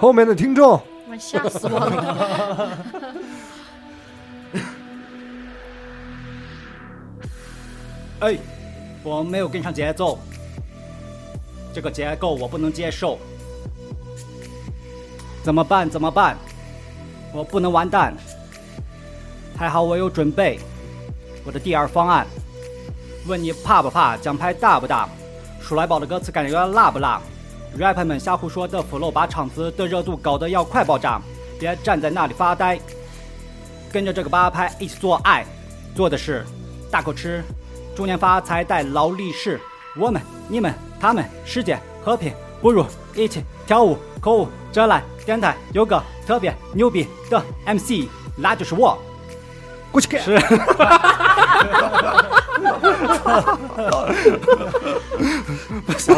后面的听众，我吓死我了！哎，我没有跟上节奏，这个结构我不能接受，怎么办？怎么办？我不能完蛋。还好我有准备，我的第二方案。问你怕不怕？奖牌大不大？鼠来宝的歌词感觉辣不辣 Rapper 们瞎胡说的 flow 把场子的热度搞得要快爆炸，别站在那里发呆，跟着这个八拍一起做爱，做的是大口吃。中年发财带劳力士，我们、你们、他们，世界和平，不如一起跳舞口舞。这来电台有个特别牛逼的 MC，那就是我。过去看是，不是，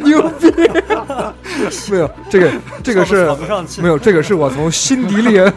牛逼！没有这个，这个是 没有这个是我从心底里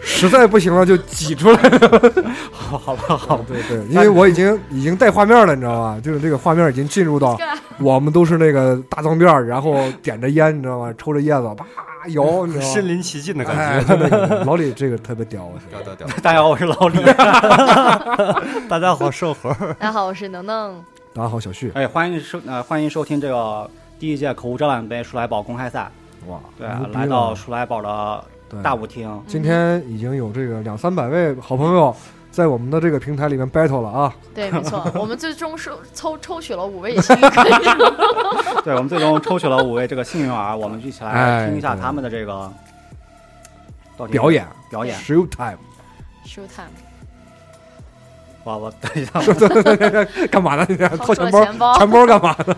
实在不行了就挤出来的。好 好吧，好吧，对对，因为我已经已经带画面了，你知道吧？就是这个画面已经进入到干我们都是那个大脏辫儿，然后点着烟，你知道吗？抽着叶子，啪摇，你知道吗？身临其境的哎，感觉。真的老李这个特别屌，我屌屌屌！大家好，我是老李。大家好，瘦猴儿，大家好，我是能能。大家好，小旭，哎，欢迎收呃欢迎收听这个第一届口误招揽杯鼠来宝公开赛。哇，对啊，来到了鼠来宝的大舞厅。今天已经有这个两三百位好朋友在我们的这个平台里面 battle 了啊！对，没错，我们最终收抽抽取了五位幸运儿。对，我们最终抽取了五位这个幸运儿，我们一起来听一下他们的这个到底表演表演。show time，Show time，哇我等一下，干嘛呢？你掏钱包？钱包。钱包干嘛呢？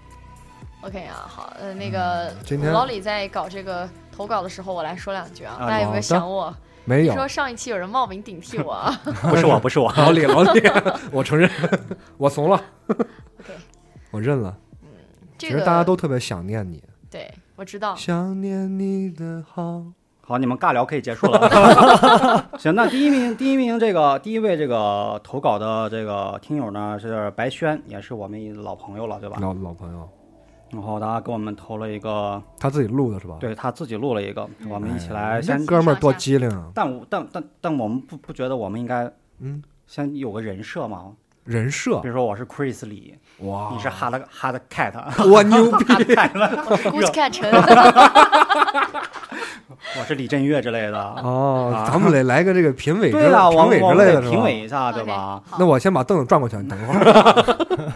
OK 啊，好，呃，那个嗯今天老李在搞这个投稿的时候，我来说两句啊，啊大家有没有想我？没有，你说上一期有人冒名顶替我啊 不是我，不是我。老李，老李，我承认，我怂了，？OK，我认了。这个其实大家都特别想念你，对我知道，想念你的好。好，你们尬聊可以结束了。行，那第一名，第一名这个第一位这个投稿的这个听友呢是白轩，也是我们老朋友了，对吧？老老朋友，然后他给我们投了一个，他自己录的是吧？对他自己录了一个，我们一起哎来先这。哥们儿多机灵啊！但我但但但我们不不觉得我们应该嗯，先有个人设吗？人设比如说我是 Chris 李，哇，你是 Hard Hard Cat，我 牛逼！Hard Cat，估计看成我是李振岳之类的。哦啊，咱们得来个这个评委 评委之类的评委一下，对吧？那我先把凳子转过去，你等一会儿。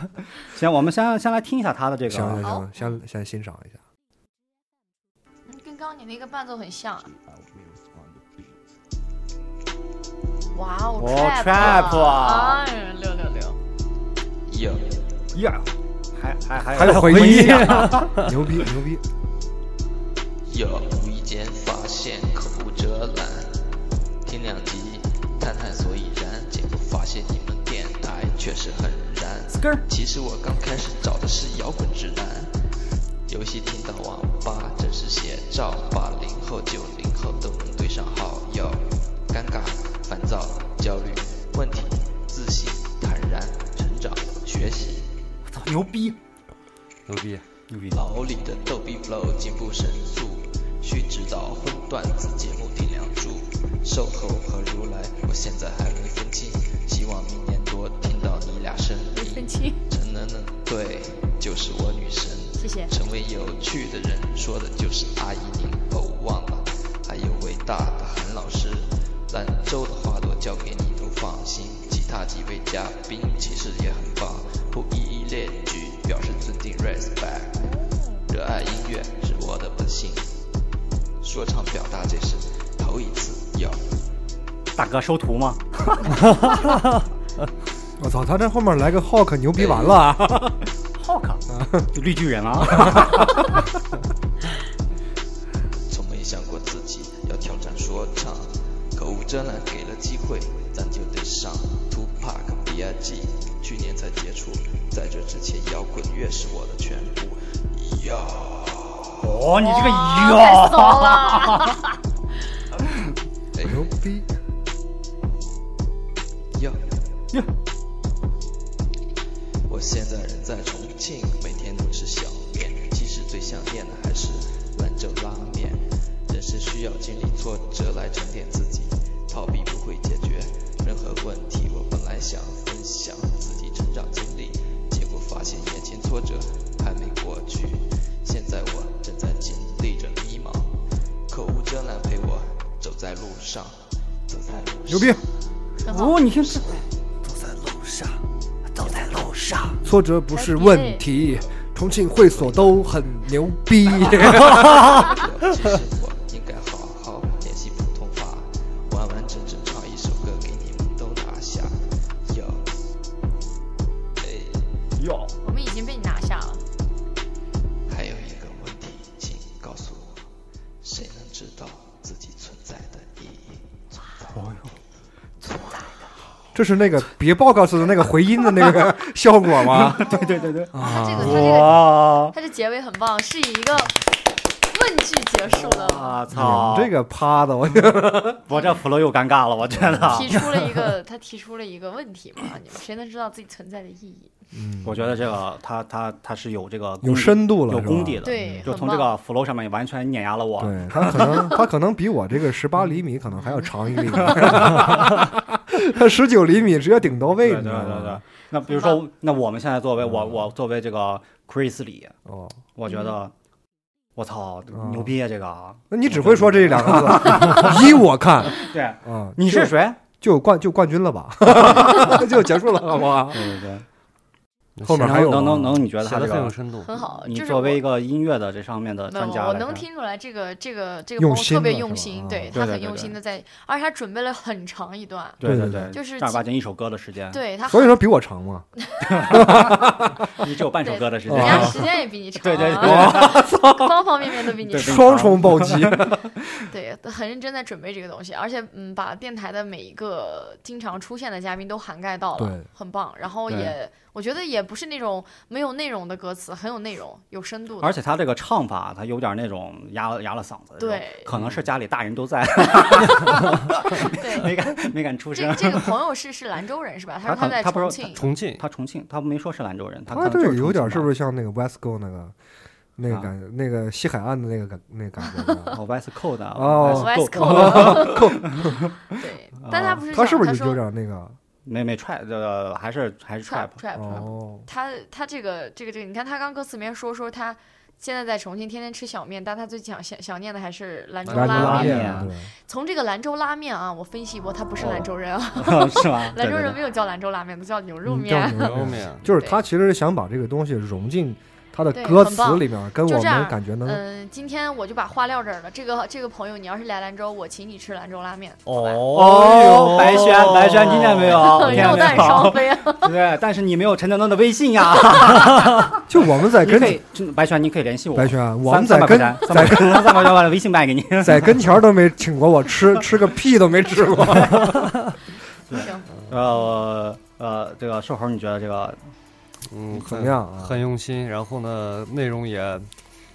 行，我们先先来听一下他的这个。行行行，先先欣赏一下。跟刚刚你那个伴奏很像。哇哦哦，trap 六六六，哟，呀，还还还还有回音音啊！牛逼牛逼！哟，无意间发现口无遮拦，听两集探探所以然，结果发现你们电台确实很燃。Skr 其实我刚开始找的是摇滚直男，游戏听到网吧真是写照，八零后九零后都能对上号。哟，尴尬、烦躁、焦虑、问题、自信、坦然、成长、学习。我操，牛逼！牛逼！牛逼！老李的逗比 flow 进步神速，需指导荤段子节目顶梁柱，售后和如来，我现在还没分清，希望明年多听到你俩声音。分清，陈能能，对，就是我女神。谢谢。成为有趣的人，说的就是阿姨您。哦，忘了，还有伟大的韩老师，兰州的花朵交给你都放心。其他几位嘉宾其实也很棒，不一一列举，表示尊敬 respect。热爱音乐是我的本性，说唱表达这是头一次要。大哥收徒吗？我操，他这后面来个 Hawk 牛逼完了啊！浩克，就 绿巨人啊！从没想过自己要挑战说唱，口无遮拦给了机会，咱就得上。Tupac、B.I.G. 去年才接触，在这之前摇滚乐是我的全部。哟，哦，你这个哟，了！哎牛逼！哟哟，我现在人在重庆，每天都吃小面，其实最想念的还是兰州拉面。人生需要经历挫折来沉淀自己，逃避不会解决任何问题。我本来想分享自己成长经历，结果发现眼前挫折还没过去。现在我正在经历着迷茫，可无遮拦陪我走在路上，走在路上。牛逼！哦，你听这，挫折不是问题，重庆会所都很牛逼。这是那个别报告似的那个回音的那个 效果吗？对对对对，他这个，他这个，哇，他这结尾很棒，是以一个问句结束的，我操，这个趴的，我觉得。我这 flow 又尴尬了，我觉得，提出了一个，他提出了一个问题嘛，你们谁能知道自己存在的意义？我觉得这个他他他是有这个有深度了，有功底的，对，就从这个。flow 上面完全碾压了我。对他可能他可能比我这个十八厘米可能还要长一厘米，他十九厘米直接顶到位，对你知道对对对？。那比如说，那我们现在作为我我作为这个 Chris 李，哦，我觉得我操嗯牛逼啊！这个。啊，那你只会说这两个字，依我看。对，嗯，你是谁？就冠就冠军了吧，就结束了，好不好？对对对，后面还有能能能，你觉得写的他这个，很有深度。很好，你就是我作为一个音乐的这方面的专家，我能。听出来这个这个这个朋友特别用心，啊对他很对对对对用心的在，而且他准备了很长一段，对对对对就是正儿八经一首歌的时间，对他 所以说比我长嘛，你只有半首歌的时间人间。家时间也比你 长，对对啊方方面面都比你长，双重暴击。对，很认真在准备这个东西，而且嗯，把电台的每一个经常出现的嘉宾都涵盖到了对，很棒。然后也我觉得也不是那种没有内容的歌词，很有内容，有深度的。而且他这个唱法，他有点那种压了压了嗓子对可能是家里大人都在，对，没敢没敢出声。这这个朋友是是兰州人是吧？他说在他可他不是重庆，重庆，他重庆，他没说是兰州人，他他这个有点是不是？像那个 Westgo 那个那个啊感觉，那个西海岸的那个感那个感觉？哦，West Coast 的哦 West Coast Coast，对，但他不是他是不是讲有点那个？没没 trap，呃，还是还是 trap trap。trap？哦，他他这个这个这个，你看他刚歌词里面说说他现在在重庆天天吃小面，但他最想想想念的还是兰州拉面。从这个兰州拉面啊，我分析过，他不是兰州人啊，是吗？兰州人没有叫兰州拉面都，叫牛肉嗯面。叫牛肉面就是他其实想把这个东西融进他的歌词里面，跟我们感觉能嗯，今天我就把话撂这儿了。这个这个朋友，你要是来兰州，我请你吃兰州拉面。哦，白轩，白轩，听见没有？听见肉没弹双？飞啊！对，但是你没有陈能能的微信呀。就我们在跟你可以，白轩，你可以联系我。白轩，我们在跟三百块钱，三块钱三百块钱把微信卖给你。在跟前儿都没请过我吃，吃个屁都没吃过。行，呃呃，这个瘦猴，你觉得这个嗯，怎么很样啊很用心，然后呢，内容也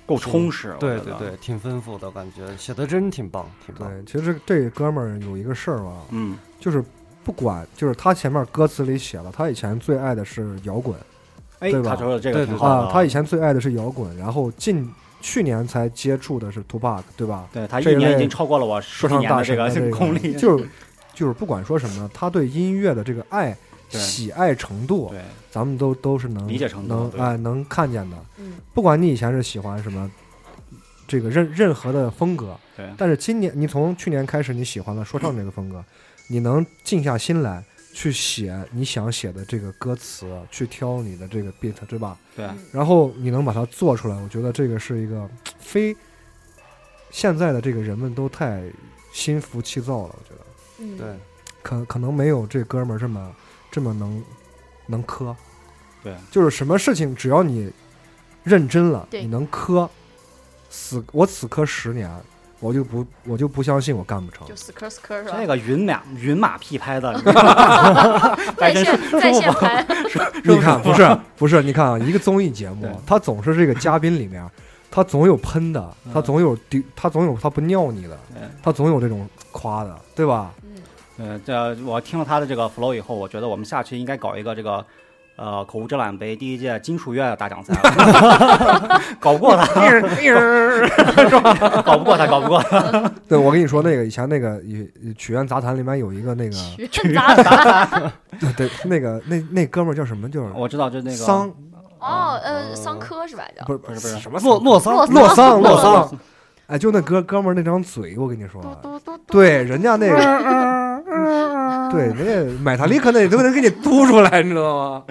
够充实？对对对，，挺丰富的感觉，写的真挺棒，挺棒。对，其实这哥们儿有一个事儿吧，嗯，就是不管，就是他前面歌词里写了，他以前最爱的是摇滚哎，对吧他说的这个对对挺好的啊，他以前最爱的是摇滚，然后近去年才接触的是 Tupac，对吧？对他这一年已经超过了我十说唱大几年的这个功力，就是就是不管说什么，他对音乐的这个爱、对喜爱程度，对。咱们都都是能理解程度能对。哎能看见的。嗯，不管你以前是喜欢什么这个任任何的风格，对。但是今年你从去年开始你喜欢了说唱这个风格，你能静下心来去写你想写的这个歌词，去挑你的这个 beat，对吧？对。然后你能把它做出来，我觉得这个是一个非现在的这个人们都太心浮气躁了，我觉得。嗯，对，可可能没有这哥们儿这么这么能能磕，对，就是什么事情只要你认真了，对。你能磕，死我死磕十年，我就不我就不相信我干不成。就。死磕死磕是吧？这个云马云马屁拍的，在线在线拍，你看，不是不是，你看啊，一个综艺节目对，他总是这个嘉宾里面，他总有喷的，嗯他总有丢，他总有他不尿你的对，他总有这种夸的，对吧？这我听了他的这个 flow 以后，我觉得我们下去应该搞一个这个呃口无遮拦杯第一届金属乐大奖赛，搞不过他，搞不过他，搞不过他。对，我跟你说，那个以前那个曲苑杂谈里面有一个那个，曲杂谈。对，那个那那哥们儿叫什么？就是我知道，就那个桑，哦，呃，桑科是吧？叫？不是不是不是。什么洛洛桑洛洛桑。洛洛桑，哎，就那哥哥们儿那张嘴，我跟你说，对，人家那个，对，人家买塔利克那都能给你嘟出来，你知道吗？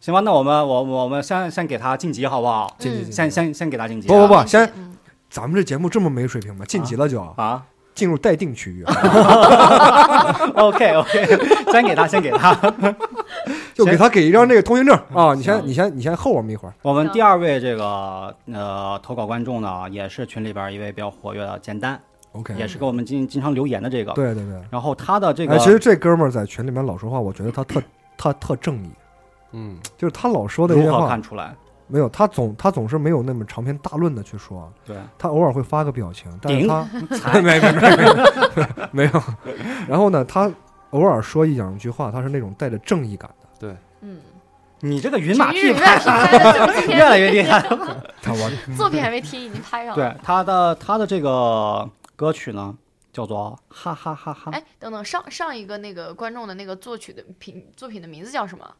行吧，那我们我我们先先给他晋级好不好？晋级先先先给他晋级啊。不不不，先嗯咱们这节目这么没水平吗？晋级了就啊 进入待定区域，，OK OK，先给他，先给他。就给他给一张这个通行证啊！你先你先你先候我们一会儿。我们第二位这个呃投稿观众呢，也是群里边一位比较活跃的简单，OK，也是给我们经经常留言的这个。对对对。然后他的这个哎，其实这哥们儿在群里面老说话，我觉得他特 他特正义，嗯，就是他老说的一些话看出来？没有，他总他总是没有那么长篇大论的去说，对，他偶尔会发个表情，但是顶他 没没没没没有。然后呢，他偶尔说一两句话，他是那种带着正义感的。对嗯，你这个云马屁拍越来越厉害。他我作品还没提，已经拍上了。对他的他的这个歌曲呢，叫做哈哈哈哈。哎，等等，上上一个那个观众的那个作曲的品作品的名字叫什么？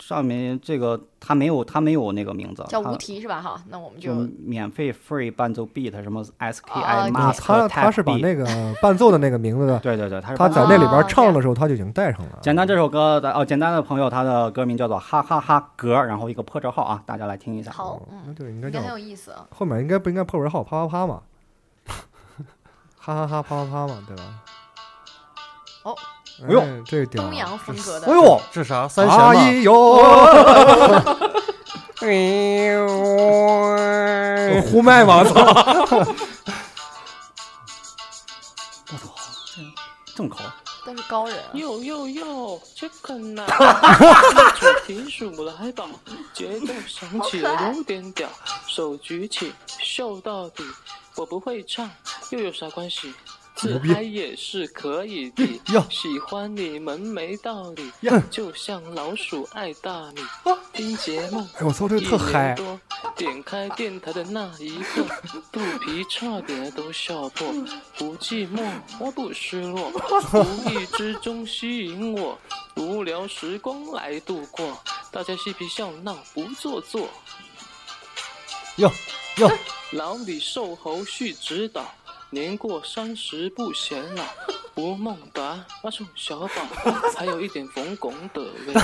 上面这个他没有他没有那个名字，叫无题是吧？哈，那我们就就免费 free 伴奏 beat 什么 SKI 啊 master 他他是把那个伴奏的那个名字的，对对对，他是他在那里边哦唱的时候他就已经带上了。简单这首歌的哦，简单的朋友他的歌名叫做哈哈哈格，然后一个破折号啊，大家来听一下。好，那嗯，对，应该叫应该很有意思啊。后面应该不应该破折号啪啪啪嘛？哈哈哈啪啪啪嘛，对吧？哦，哎呦，这屌！东洋风格的，哎呦，这啥三弦哎吗？呦，呼麦吗，我操！这么高，但是高人啊。哟哟哟，这个呢，主题数来吧，节奏响起了有点屌，手举起秀到底。我不会唱，又有啥关系？自牛逼嗨也是可以的 哟，喜欢你们没道理，就像老鼠爱大米。听节目哎，我操，这个特嗨！多，点开电台的那一刻，肚皮差点都笑破。不寂寞，我不失落，无意之中吸引我，无聊时光来度过，大家嬉皮笑闹不做作。哟哟，老李瘦猴续指导，年过三十不显老。吴孟达、阿宋小宝，还有一点冯巩的味道。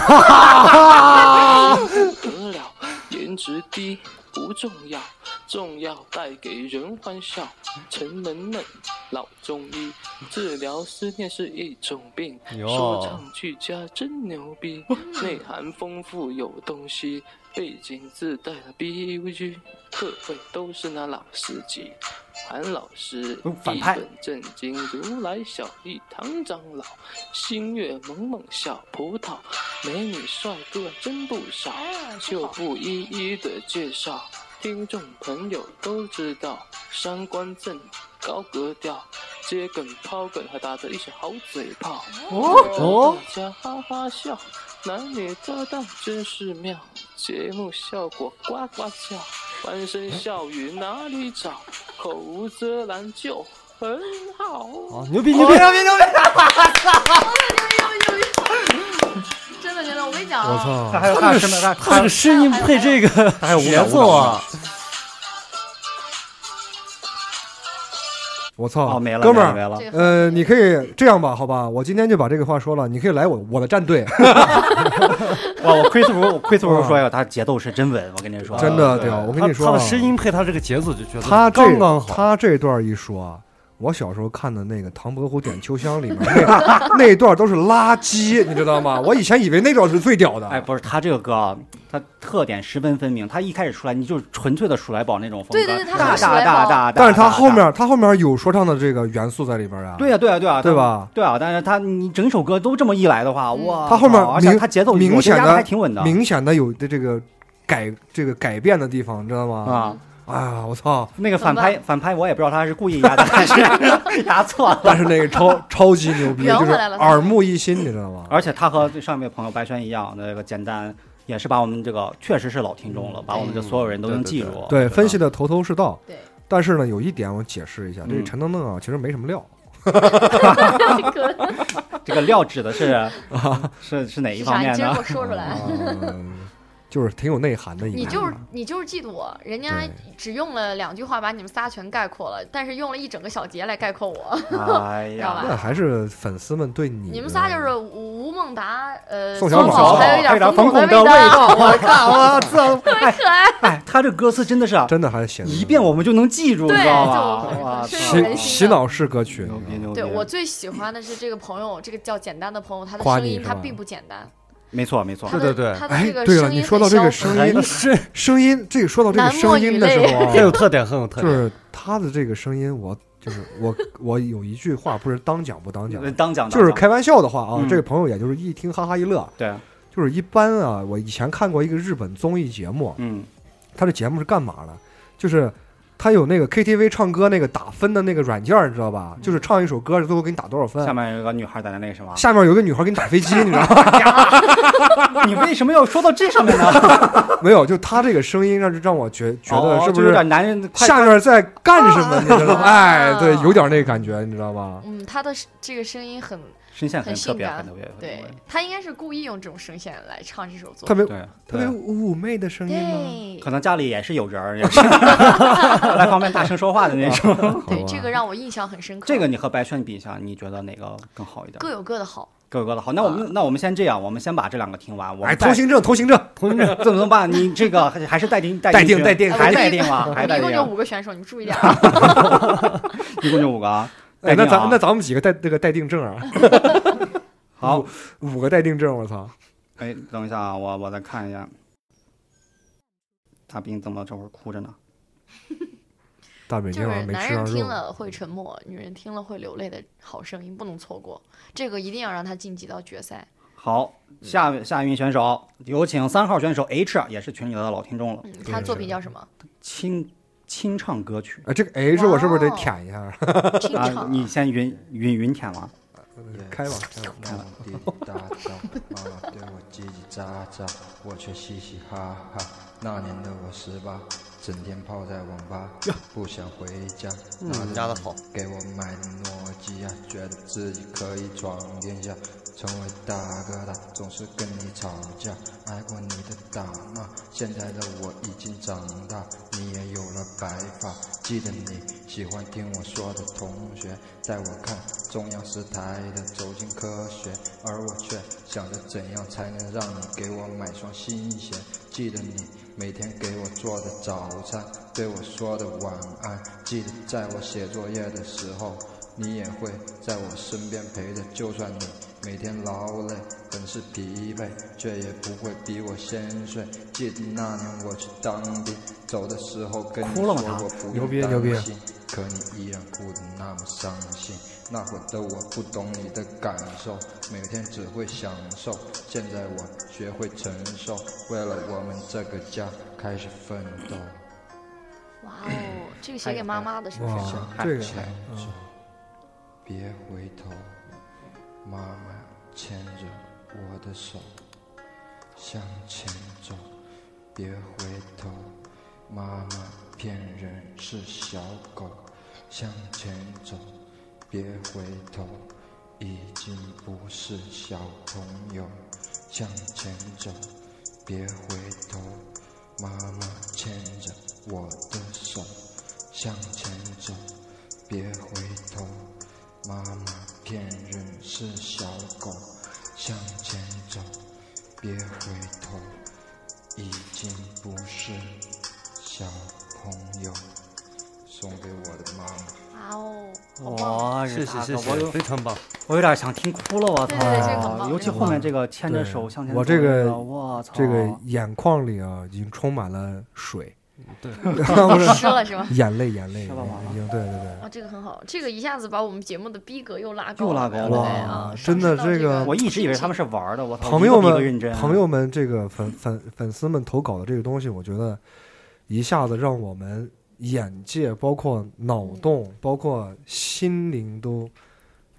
不得了，颜值低不重要，重要带给人欢笑。陈萌萌，老中医，治疗思念是一种病。说唱俱佳真牛逼，内涵丰富有东西，背景自带了 BVG，课会都是那老司机。韩老师哦反派一本正经，如来小弟唐长老，星月萌萌小葡萄，美女帅哥真不少，就不一一的介绍。听众朋友都知道，三观正，高格调，接梗抛梗，还打着一些好嘴炮。哦，大家哈哈笑，男女搭档真是妙，节目效果呱呱叫，欢声笑语哪里找？口无遮拦就很好。啊，牛逼牛逼牛逼！真的真的，我跟你讲我，操！他还有他，这个声音配这个节奏啊，我操！哦没了，哥们儿，没了。呃，你可以这样吧，好吧，我今天就把这个话说了，你可以来我我的战队，哇，我亏死我，我亏死我说呀，他节奏是真稳，我跟你说，真的对！我跟你说啊，他他的声音配他这个节奏就觉得他这刚刚好。他这段一说啊，我小时候看的那个《唐伯虎点秋香》里面那那段都是垃圾，你知道吗？我以前以为那段是最屌的。哎，不是他这个歌啊，它特点十分分明。他一开始出来，你就是纯粹的鼠来宝那种风格，对对对大大大大，但是他后面他后面有说唱的这个元素在里边啊。对呀对呀对呀，对吧？对啊，但是他你整首歌都这么一来的话，嗯哇，他后面而且明他节奏明显我觉得压得还的挺稳的明显的有的这个改这个改变的地方，你知道吗？啊。哎呀，我操！那个反拍反拍，我也不知道他是故意压的还是 压错了。但是那个超超级牛逼，就是耳目一新，你知道吗？而且他和上一位朋友白轩一样，那个简单也是把我们这个确实是老听众了，把我们这所有人都能记住。对，分析的头头是道。对，但是呢，有一点我解释一下，这个嗯陈登登啊，其实没什么料。这个料指的是是是哪一方面呢今儿给我？说出来。嗯就是挺有内涵的一个。你就是你就是嫉妒我，人家只用了两句话把你们仨全概括了，但是用了一整个小节来概括我。哎 知道吧呀，那还是粉丝们对你，你们仨就是吴孟达，呃，宋小宝，还有一点点冯巩的味道。我靠，我操！特别可爱。哎，他这歌词真的是啊真的还写得一遍我们就能记住，知道就洗洗脑式歌曲！对我最喜欢的是这个朋友，这个叫简单的朋友，他的声音他并不简单，没错没错。对对对。哎对了你说到这个声音是。声音，这个说到这个声音的时候啊 很，有特点，很有特点。就是他的这个声音，我就是 我我有一句话不是当讲不当讲，当讲当讲。就是开玩笑的话啊，嗯。这个朋友也就是一听哈哈一乐，对，就是一般啊，我以前看过一个日本综艺节目，嗯。他的节目是干嘛的？就是他有那个 KTV 唱歌那个打分的那个软件，你知道吧？就是唱一首歌，最后给你打多少分下。面有个女孩在那那个什么，下面有个女孩给你打飞机，你知道吗？你为什么要说到这上面呢？没有，就他这个声音让让我觉觉得是不是有点男人下面在干什么？你知道吗？哎，啊对，有点那个感觉，你知道吧？嗯，他的这个声音很，声线很很特别，很特别，对他应该是故意用这种声线来唱这首作特别对特别，妩媚的声音可能家里也是有人儿，也是 来方便大声说话的那种。对，这个让我印象很深刻。这个你和白轩比一下，你觉得哪个更好一点？各有各的好，各有各的好。那我们那我们先这样，我们先把这两个听完。我哎，通行证，通行证，通行证，怎么怎么办？你这个还 还是待定待待定定待定还待定吗？我们一共就还待定？五个选手，你们注意点啊。一共就五个啊。哎，那咱那咱们几个待那个待定证啊？好，五个待定证，我操！哎，等一下啊，我我再看一下。大兵怎么这会儿哭着呢？大北就是京啊，没男人。听了会沉默，女人听了会流泪的好声音不能错过，这个一定要让他晋级到决赛。好，下下一名选手有请三号选手 H，也是群里的老听众了。嗯，他作品叫什么？清清唱歌曲啊，这个 H 我是不是得舔一下？清啊，唱。你先云云云舔吗？开吧，开吧。妈妈滴滴答答，妈妈对我叽叽喳喳，我却嘻嘻哈哈。那年的我十八，整天泡在网吧，不想回家。拿着压得好给我买的诺基亚，觉得自己可以闯天下，成为大哥大，总是跟你吵架，挨过你的打骂。现在的我已经长大，你也有了白发。记得你喜欢听我说的同学，带我看中央十台的《走进科学》，而我却想着怎样才能让你给我买双新鞋。记得你每天给我做的早餐，对我说的晚安。记得在我写作业的时候，你也会在我身边陪着。就算你每天劳累，很是疲惫，却也不会比我先睡。记得那年我去当兵，走的时候跟你说哭了吗过不牛用担逼牛逼心，可你依然哭得那么伤心。那会的我不懂你的感受，每天只会享受。现在我学会承受，为了我们这个家开始奋斗。哇哦，这个写给妈妈的是不是？哇，这个牵嗯，别回头，妈妈牵着我的手，向前走，别回头，妈妈骗人是小狗，向前走，别回头，已经不是小朋友，向前走，别回头，妈妈牵着我的手。向前走，别回头，妈妈骗人是小狗。向前走，别回头，已经不是小朋友。送给我的妈妈。哇哦，好棒！哇，谢谢谢谢，我有非常棒。我有点想听哭了，我操！对对对这个很棒尤其后面这个牵着手向前走我这个个我操，这个眼眶里啊，已经充满了水，对，湿 了是吗？眼泪，眼泪，是吧已经对对对。啊，这个很好，这个一下子把我们节目的逼格又拉高又拉高了对啊，真的这这个我一直以为他们是玩的，我，朋友们，朋友们，这个粉粉粉丝们投稿的这个东西，我觉得一下子让我们眼界，包括脑洞，包括心灵都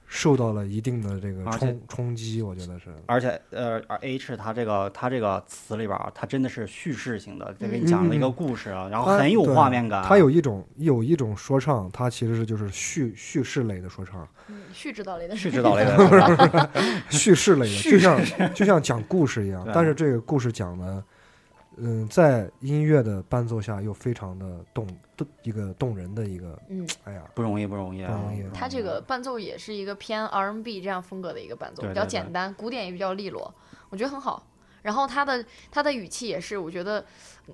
受到了一定的这个冲冲击，我觉得是。而且呃，而 H 它这个它这个词里边儿，它真的是叙事性的，就给你讲了一个故事啊，然后很有画面感。它有一种有一种说唱，它其实是就是叙叙事类的说唱，嗯旭指导类的叙指导类的 叙事类的，就像就像讲故事一样。但是这个故事讲的，嗯，在音乐的伴奏下又非常的动动一个动人的一个，嗯，哎呀，不容易，不容易啊，不容易他这个伴奏也是一个偏 R&B 这样风格的一个伴奏，比较简单，古典也比较利落，我觉得很好。然后他的他的语气也是，我觉得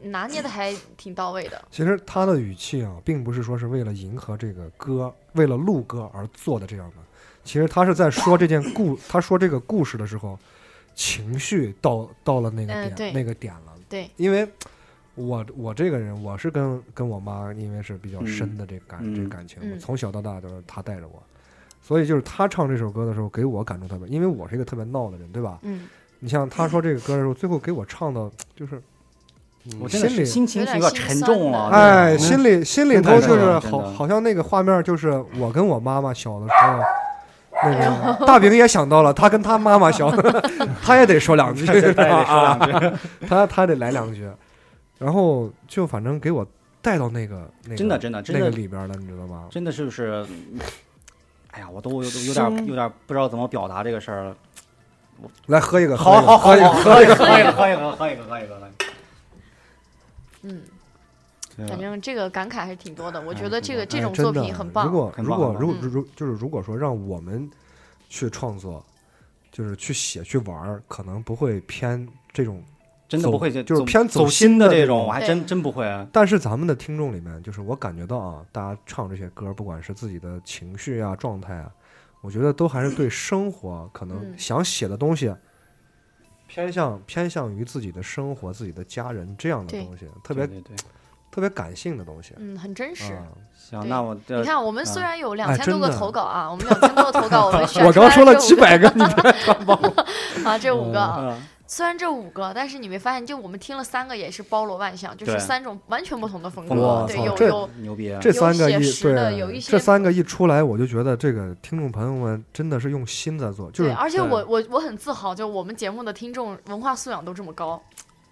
拿捏的还挺到位的。其实他的语气啊，并不是说是为了迎合这个歌，为了录歌而做的这样的。其实他是在说这件故，他说这个故事的时候，情绪到到了那个点、那个点了。对，因为我我这个人，我是跟跟我妈，因为是比较深的这个感、嗯这个感情，嗯我从小到大都是她带着我，所以就是她唱这首歌的时候，给我感触特别，因为我是一个特别闹的人，对吧？嗯，你像她说这个歌的时候，最后给我唱的就是，我心里心情有点沉重啊。哎，心里心里头就是好好像那个画面就是我跟我妈妈小的时候。那个大饼也想到了，他跟他妈妈小，他也得说两句，他也得说两句，他他得来两句，然后就反正给我带到那个那个真的真的真那的个里边了，你知道吗？真的是不是？哎呀，我都有有点有点不知道怎么表达这个事儿了。来喝一个，好好好，喝一个，喝一个，喝一个，喝一个，喝一个，喝一个。嗯，反正这个感慨还是挺多的。我哎觉得这个挺这种作品很棒。如果如果很棒很棒嗯如如就是如果说让我们去创作，就是去写去玩儿，可能不会偏这种走真的不会就就是偏走走心的的这种，我还真真不会。但是咱们的听众里面，就是我感觉到啊，大家唱这些歌，不管是自己的情绪啊、状态啊，我觉得都还是对生活可能嗯想写的东西，偏向偏向于自己的生活、自己的家人这样的东西，特别对对对。特别感性的东西嗯，很真实。啊。行，那我这你看，我们虽然有两千多个投稿啊，我们两千多个投稿，我们 选我刚说了几百个，你别传帮我。啊，这五个啊，嗯虽然这五个，但是你没发现，就我们听了三个也是包罗万象，就是三种完全不同的风风格。对，有有牛逼。这三个一有写实的有一，些这三个一出来，我就觉得这个听众朋友们真的是用心在做，就，是而且我我我很自豪，就我们节目的听众文化素养都这么高，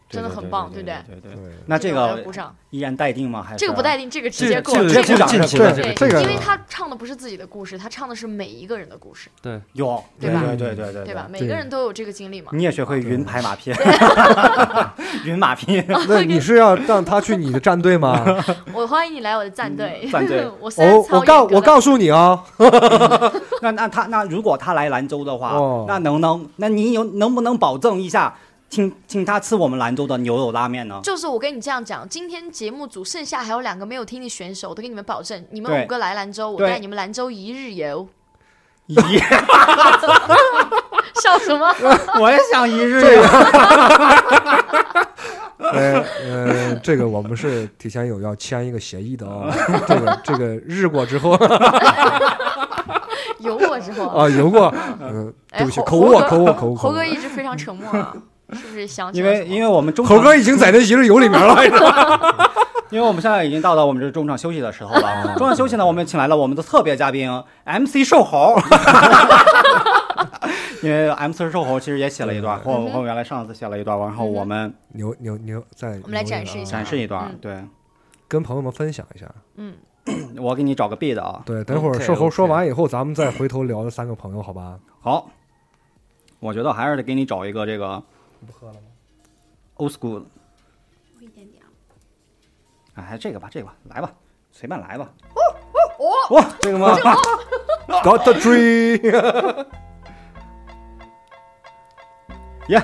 真的很棒，对不对？对对。对。那这个依然待定吗？还是？这个不待定，这个直接过，这个这个这个进去了，对，这个因为他唱的不是自己的故事，他唱的是每一个人的故事，对。有，对吧？对对对对对。吧？？每个人都有这个经历嘛。你也学会云拍马屁，云马屁，那你是要让他去你的战队吗？我欢迎你来我的战队，战队。我我告我告诉你啊，那那他那如果他来兰州的话，哦。那能能那你有能不能保证一下，请请他吃我们兰州的牛肉拉面呢？就是我跟你这样讲，今天节目组剩下还有两个没有听的选手，我都给你们保证，你们五个来兰州，我带你们兰州一日游。咦，笑什么？我也想一日游。呃 呃，这个我们是提前有要签一个协议的啊，这个这个日过之后游过之后，啊，游过，嗯，哎对不起，口误，口误，口误猴哥。一直非常沉默啊，是不是想起因为因为我们中猴哥已经在那一日游里面了，因为我们现在已经到了我们这中场休息的时候了。中场休息呢，我们请来了我们的特别嘉宾 MC 瘦猴。因为 MC 瘦猴其实也写了一段，和和我原来上次写了一段，然后我们牛牛牛，在我们来展示一下展示一段嗯。对，跟朋友们分享一下。嗯，我给你找个 beat 啊。对，等会儿瘦猴说完以后，咱们再回头聊这三个朋友，好吧？好，我觉得还是得给你找一个这个不喝了吗？old school 的。一点点。哎，还这个吧，这个吧，来吧，随便来吧。哦，哇，这个吗？Got the dream，耶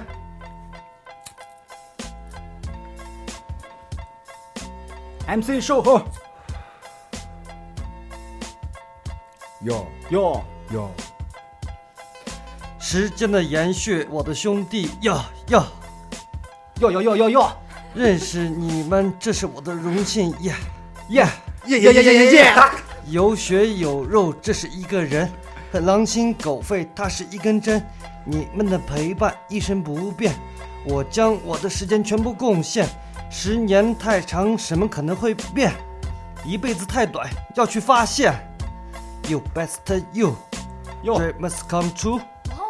！MC 售后，哟哟，哟，时间的延续，我的兄弟哟哟哟哟哟哟哟。认识你们这是我的荣幸耶。耶耶耶耶耶耶有血有肉这是一个人狼心狗肺它是一根针你们的陪伴一生不变我将我的时间全部贡献十年太长什么可能会变？一辈子太短要去发现 you best you you must come true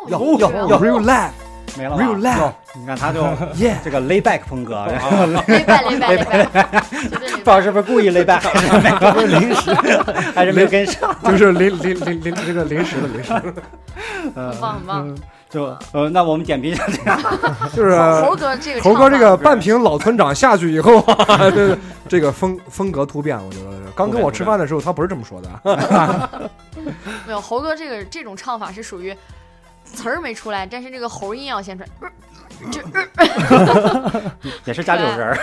要要要 real life 没了 real 吧？life 你看他就 yeah 这个 lay back 风格，雷拜雷拜雷拜，绝对雷不知道拜。是不是故意 lay back，不是临时，还是没有跟上。就是临临临临这个临时的临时，很棒很棒。就呃，那我们点评一下这个，就是猴哥这个猴哥这个半瓶老村长下去以后啊，这个这个风风格突变，我觉得。刚跟我吃饭的时候，他不是这么说的。没有猴哥这个这种唱法是属于词儿没出来，但是这个喉音要先出来，呃这 也是家里有人儿。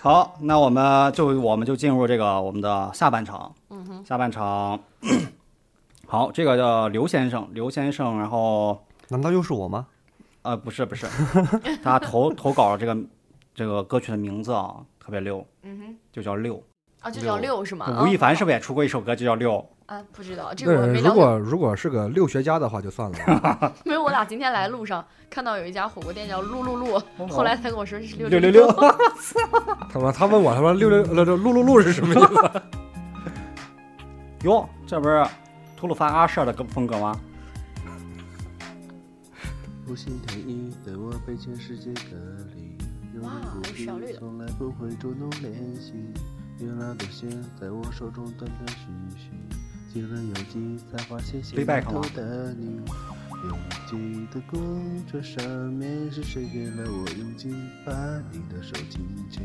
好，那我们就我们就进入这个我们的下半场。嗯哼，下半场，好，这个叫刘先生，刘先生，然后难道又是我吗？呃，不是不是，他投投稿了这个这个歌曲的名字啊，特别溜，嗯哼，就叫六。啊，就叫六是吗？吴亦凡啊是不是也出过一首歌就叫六？啊，不知道这个我，没了解。如果如果是个六学家的话，就算了。没有，我俩今天来路上看到有一家火锅店叫露露露，后来他跟我说是六六六六六，他妈，他问我，他说六六呃这路路路是什么意思？哟，这不是吐鲁番阿舍的歌风格吗？不心天意的我被全世界隔离，有人哇鼓励，有旋律的从来不会主动联系。月亮的线在我手中断断续续，有机才发现写 Playback 头吗的你。拥挤的公车上面是谁给了我勇气，把你的手紧牵？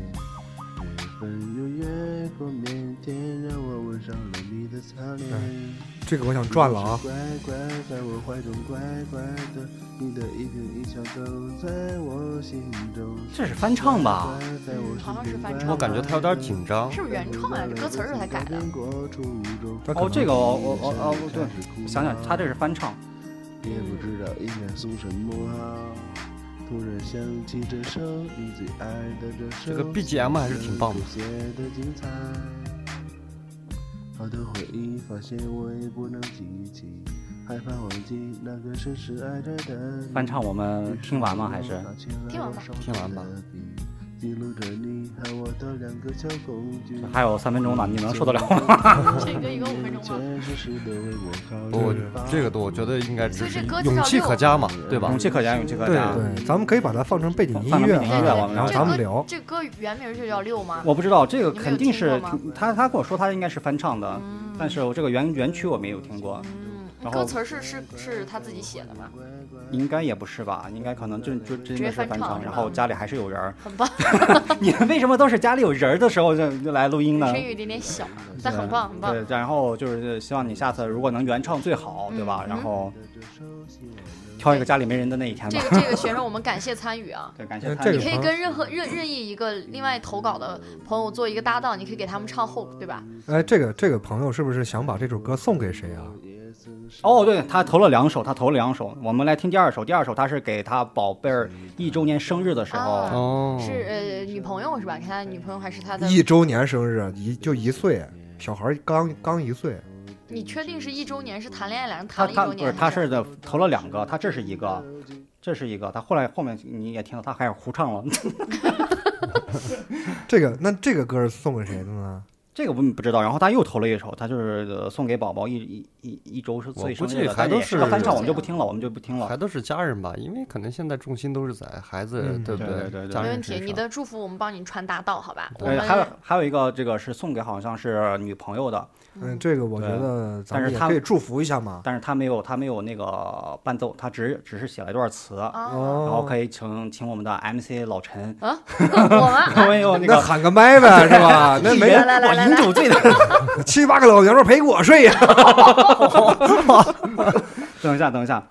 月份又越过腼腆，让我吻上了你侧脸。这个我想转了啊！乖乖在我怀中，乖乖的，你的一颦一笑都在我心中。这是翻唱吧？嗯好像是翻唱我感觉他有点紧张。是不是原创啊？这歌词儿是他改的。哦，这个我我我哦对，想想他这是翻唱，也不知道应该送什么好。突然想起这首你最爱的这首，这个 BGM 还是挺棒的写的精彩。好多回忆，发现我也不能记起，害怕忘记那个深深爱着的你。翻唱我们听完吗？还是听完吧听完吧。记录着你和我的两个小公举。还有三分钟呢，你能受得了吗？这个一个五分钟吗？全世界都为我考我虑这个我觉得应该只是所以这歌词勇气可嘉嘛，对吧勇？气可嘉，勇气可嘉。对，咱们可以把它放成背景音乐啊，然后咱们聊。这歌原名就叫六吗？我不知道这个肯定是他他跟我说他应该是翻唱的，嗯但是我这个原原曲我没有听过，嗯，歌词是是是他自己写的吗？应该也不是吧？应该可能就就真接的是翻唱，然后家里还是有人儿。很棒，你们为什么都是家里有人儿的时候就就来录音呢声？音有一点点小，但很棒很棒。对，然后就是希望你下次如果能原唱最好，对吧？嗯然后挑一个家里没人的那一天吧。这个这个学生我们感谢参与啊！对，感谢呃参与你可以跟任何任任意一个另外投稿的朋友做一个搭档，你可以给他们唱后，对吧？哎，这个这个朋友是不是想把这首歌送给谁啊？哦，对他投了两首，他投了两首。我们来听第二首，第二首他是给他宝贝儿一周年生日的时候，是呃女朋友是吧？看他女朋友还是他的？一周年生日，一就一岁，小孩儿刚刚一岁。你确定是一周年？是谈恋爱两人谈了一周年？他不是他是的投了两个，他这是一个，这是一个，他后来后面你也听到他开始胡唱了，这个那这个歌是送给谁的呢？这个不不知道。然后他又投了一首，他就是、呃送给宝宝一一一一周是我岁生日的，估计还都是翻唱，我们就不听了，我们就不听了还。都是家人吧，因为可能现在重心都是在孩子，嗯对不对对对对家没问题。你的祝福我们帮你传达到，好吧？我对，们还有还有一个这个是送给好像是女朋友的，嗯，这个我觉得咱但是他们也可以祝福一下嘛。但是他没有他没有那个伴奏，他只只是写了一段词，然后可以请请我们的 MC 老陈，我们我们有那那个喊个麦呗，是吧？那没来来来来饮酒醉的。七八个老娘们儿陪我睡呀。等一下，等一下，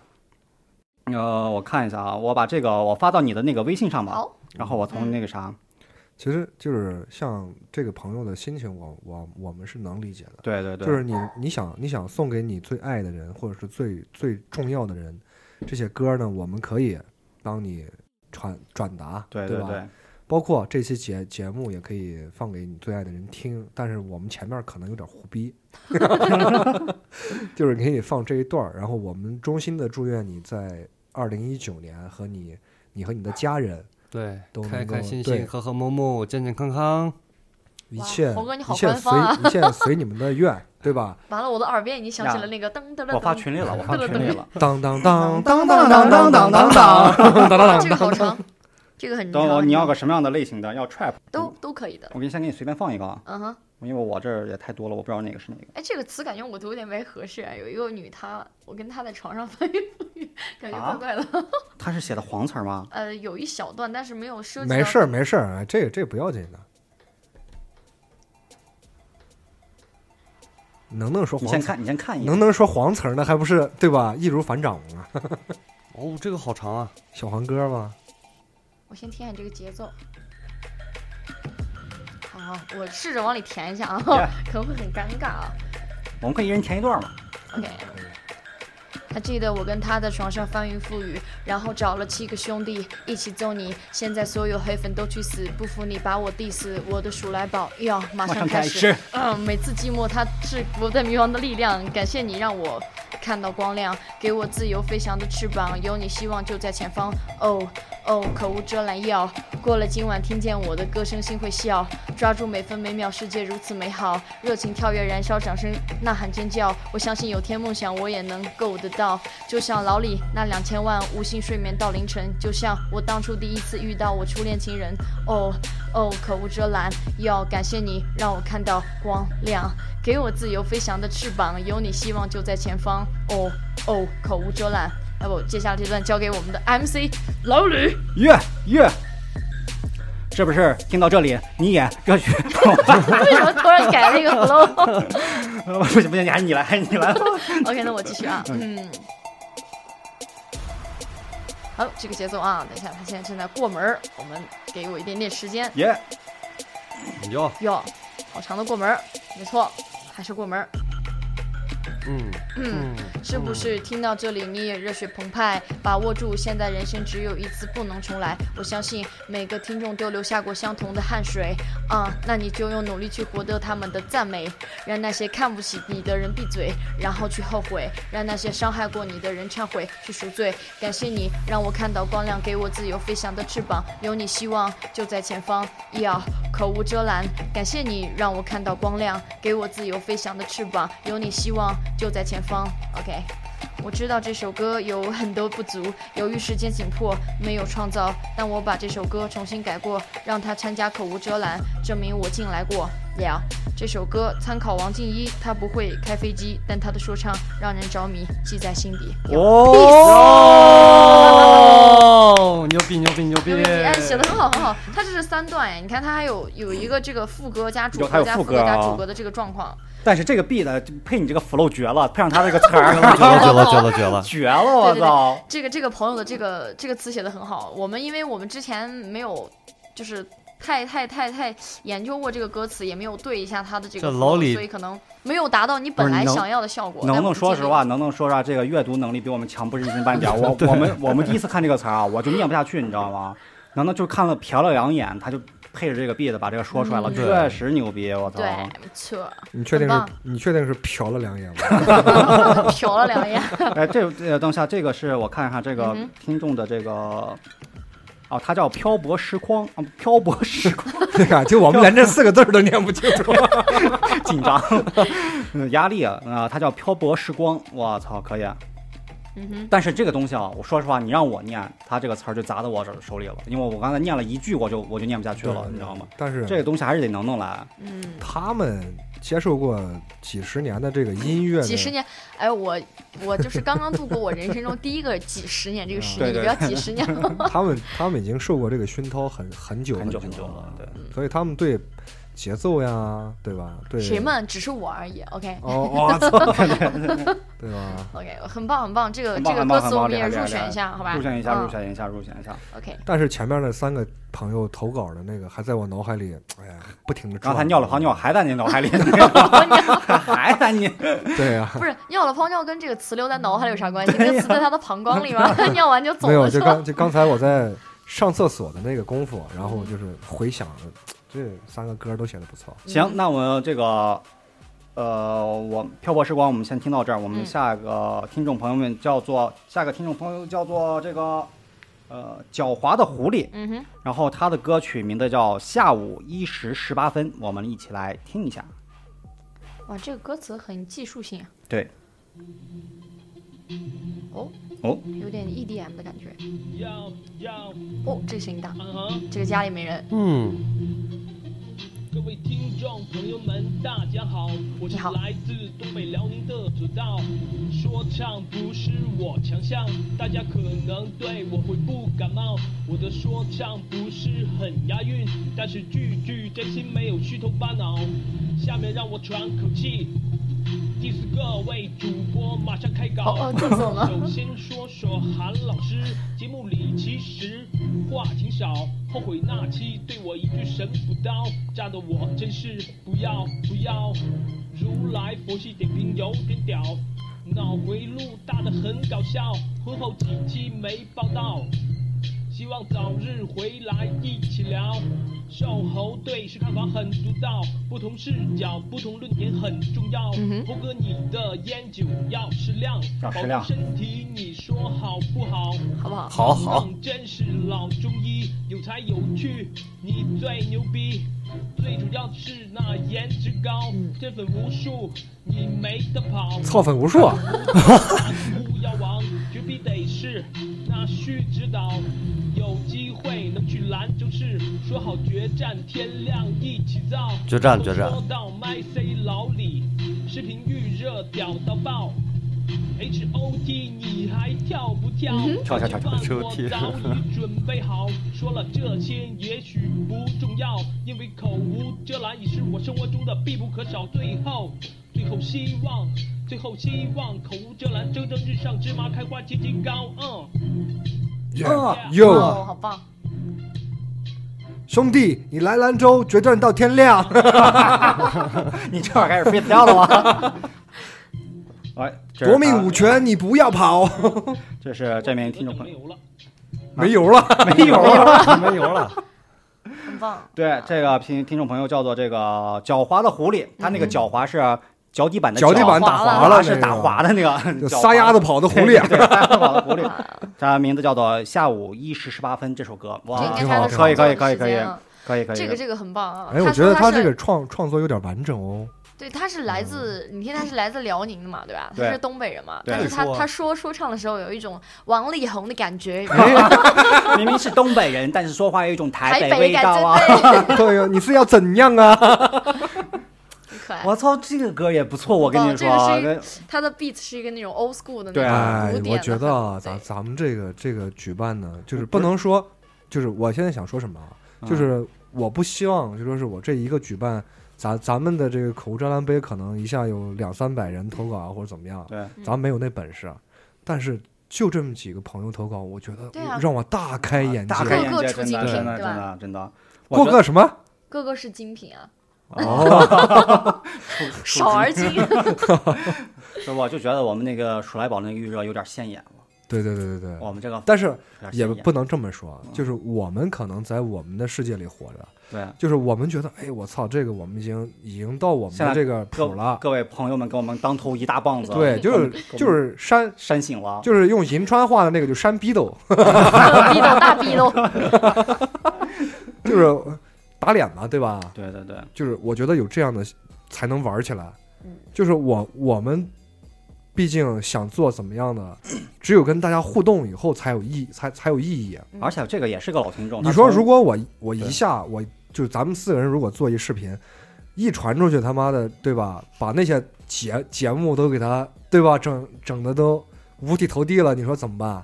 呃，我看一下啊，我把这个我发到你的那个微信上吧，然后我从那个啥，其实就是像这个朋友的心情，我我我们是能理解的。对对对，就是你你想你想送给你最爱的人，或者是最最重要的人，这些歌呢，我们可以帮你传转达，对？对对，包括这期节节目也可以放给你最爱的人听，但是我们前面可能有点胡逼，就是给你放这一段儿，然后我们衷心的祝愿你在二零一九年和你你和你的家人对都，开开心心，和和睦睦，健健康康。一切猴哥你好一切随官方啊一切随你们的愿，对吧？完了，我的耳边已经响起了那个噔噔噔。我发群里了，我发群里了。当当当当当当当当当当当当当这个好长，这个很等我，长，你要个什么样的类型的？要 trap 都都可以的。我给你先给你随便放一个啊，嗯哼，因为我这儿也太多了，我不知道哪个是哪个。哎，这个词感觉我读有点不太合适啊。有一个女，她我跟她在床上翻云覆雨，感觉怪啊怪的。他是写的黄词儿吗？呃，有一小段，但是没有涉及。没事儿没事儿，哎这这不要紧的。能能说黄词，你先看，你先看一眼。能能说黄词儿，呢还不是对吧？易如反掌吗？哦，这个好长啊！小黄歌吗？我先听一下这个节奏。好，我试着往里填一下啊可能会很尴尬啊。我们可以一人填一段嘛。OK。还记得我跟他在床上翻云覆雨，然后找了七个兄弟一起揍你。现在所有黑粉都去死，不服你把我 diss，我的鼠来宝要马马上上开开始。嗯，每次寂寞它是我在迷茫的力量，感谢你让我看到光亮，给我自由飞翔的翅膀，有你希望就在前方。哦哦，口无遮拦要过了今晚，听见我的歌声，心会笑，抓住每分每秒，世界如此美好，热情跳跃，燃烧，掌声呐喊尖叫，我相信有天梦想我也能够得到，就像老李那两千万无心睡眠到凌晨，就像我当初第一次遇到我初恋情人。哦哦，口无遮拦，要感谢你让我看到光亮，给我自由飞翔的翅膀，有你希望就在前方。哦哦，口无遮拦。要不接下来这段交给我们的 MC 老吕。耶耶，是不是？听到这里，你演热血？为什么突然改了一个 flow？OK，不行不行，你还是你来，还是你来。OK，那我继续啊。嗯。好，这个节奏啊，等一下，他现在正在过门儿，我们给我一点点时间。耶，哟，哟，好长的过门儿，没错，还是过门儿。嗯嗯，是不是听到这里你也热血澎湃？把握住，现在人生只有一次，不能重来。我相信每个听众都流下过相同的汗水啊、那你就用努力去获得他们的赞美，让那些看不起你的人闭嘴，然后去后悔，让那些伤害过你的人忏悔，去赎罪。感谢你让我看到光亮，给我自由飞翔的翅膀，有你希望就在前方。要口无遮拦，感谢你让我看到光亮，给我自由飞翔的翅膀，有你希望就在前方。OK。我知道这首歌有很多不足，由于时间紧迫没有创造，但我把这首歌重新改过，让它参加口无遮拦，证明我进来过。Yeah，这首歌参考王静一，他不会开飞机，但他的说唱让人着迷，记在心底。哦，牛逼牛逼牛逼牛！逼！哎，写的很好很好，他这是三段哎，你看他还有有一个这个副歌加主歌加副歌加副歌啊主歌的这个状况，但是这个 beat 配你这个 flow 绝了，配上他这个词儿，绝了绝了绝了绝了！绝了！我操！这个这个朋友的这个这个词写的很好，我们因为我们之前没有就是太太太太研究过这个歌词，也没有对一下他的这个这老李所以可能没有达到你本来想要的效果。能不能说实话？能不能说实话？这个阅读能力比我们强不是一斤半点。我我们我们第一次看这个词儿啊，我就念不下去，你知道吗？能能就看了瞟了两眼，他就配着这个 beat 把这个说出来了，嗯确实牛逼！我操！对，没错，你确定是你确定是瞟了两眼吗？瞟了两眼。哎，这呃，等一下，这个是我看一下这个听众的这个，哦，他叫漂泊时光，啊，漂泊时光，对啊，就我们连这四个字儿都念不清楚。紧张，嗯压力啊，啊，他叫漂泊时光，我操，可以。嗯哼，但是这个东西啊，我说实话，你让我念，他这个词儿就砸到我手手里了，因为我刚才念了一句，我就我就念不下去了，你知道吗？但是这个东西还是得能弄来。嗯，他们接受过几十年的这个音乐，几十年，哎，我我就是刚刚度过我人生中第一个几十年这个十年，你不要几十年了。他们他们已经受过这个熏陶很很久很久久很久了，对。所以他们对节奏呀，对吧？对谁们？只是我而已。OK。哦，我操，对吧？OK，很棒很棒，这个这个歌词我们也入选一下，好吧？入选一下，嗯入选一下，入选一下。OK，但是前面那三个朋友投稿的那个还在我脑海里，哎呀，不停的。刚才尿了泡尿，还在你脑海里，还在你。对呀，不是尿了泡尿跟这个词留在脑海里有啥关系？那个词在他的膀胱里吗？尿完就走没有，了就刚？就刚才我在上厕所的那个功夫，然后就是回想，这三个歌都写的不错。行，那我们这个，呃，我漂泊时光，我们先听到这儿。我们嗯下一个听众朋友们叫做下一个听众朋友叫做这个，呃狡猾的狐狸，嗯哼，然后他的歌曲名字叫《下午一时十八分》，我们一起来听一下。哇，这个歌词很技术性啊。对，哦哦，有点 EDM 的感觉。要要，哦，这声音大，嗯哼。这个家里没人。嗯，各位听众朋友们，大家好，我是来自东北辽宁的左道。说唱不是我强项，大家可能对我会不感冒。我的说唱不是很押韵，但是句句真心，没有虚头巴脑。下面让我喘口气。第四个位主播马上开稿。哦哦这种了首先说说韩老师，节目里其实话挺少，后悔那期对我一句神补刀，炸得我真是不要不要。如来佛系点评有点屌，脑回路大的很搞笑，婚后几期没报道。希望早日回来一起聊。瘦猴对视看法很独到，不同视角、不同论点很重要。猴哥，你的烟酒要适量，要适量保护身体，你说好不好？好不好？好好，梦真是老中医，有才有趣，你最牛逼。最主要的是那颜值高，这粉无数，你没得跑。操粉无数啊！不要往，绝逼得是那须指导。有机会能去兰州市，说好决战天亮一起造。决战决战说到麦 C 老李，视频预热屌到爆。H O T 你还跳不跳？跳跳跳跳这晚我早已准备好。说了这些也许不重要，因为口无遮拦已是我生活中的必不可少。最后，最后希望，最后希望口无遮拦，蒸蒸日上，芝麻开花节节高。嗯，哦，哟，好棒！兄弟，你来兰州决战到天亮。你这会儿开始 freestyle 了吗？哎，夺命五拳，你不要跑。这是这名听众朋友。没油了。没油了，没油了，没油了。很棒。对，这个听听众朋友叫做这个狡猾的狐狸，他那个狡猾是脚底板的脚底板打滑滑了，是打滑的那个 撒丫子跑的狐狸撒丫子跑的狐狸。它名字叫做《下午一时十八分》这首歌，哇，可以可以可以可以可以可以。这个这个很棒啊！哎，我觉得他这个创创作有点完整哦。对，他是来自，你听他是来自辽宁的嘛，对吧？他是东北人嘛，但是他他说说唱的时候有一种王力宏的感觉，明明是东北人，但是说话有一种台台北味感道啊！觉对呀，你是要怎样啊？很可爱。我操，这个歌也不错，我跟你说，啊这个跟他的 beat 是一个那种 old school 的那种古，典的我觉得啊，咱咱们这个这个举办呢，就是不能说，就是我现在想说什么啊，就是我不希望就说是我这一个举办，咱咱们的这个口无遮拦杯可能一下有两三百人投稿啊或者怎么样，对，咱没有那本事，但是就这么几个朋友投稿，我觉得让我大开眼界，大开眼界，真的真的真的真的。我过个什么？个个是精品啊，哦，少而精。是我就觉得我们那个鼠来宝那个预热有点现眼了，对对对对对，我们这个但是也不能这么说，嗯。就是我们可能在我们的世界里活着，对。就是我们觉得，哎，我操，这个我们已经已经到我们的这个各谱了，各位朋友们，给我们当头一大棒子，对，就是就是扇，扇醒了，就是用银川话的那个，就扇逼斗，逼斗大逼斗，就是打脸嘛，对吧？对对对，就是我觉得有这样的才能玩起来嗯，就是我我们毕竟想做怎么样的，只有跟大家互动以后才有意才才有意义。嗯而且这个也是个老听众。你说如果我我一下我就咱们四个人如果做一视频，一传出去，他妈的对吧？把那些节节目都给他对吧？整整的都五体投地了，你说怎么办？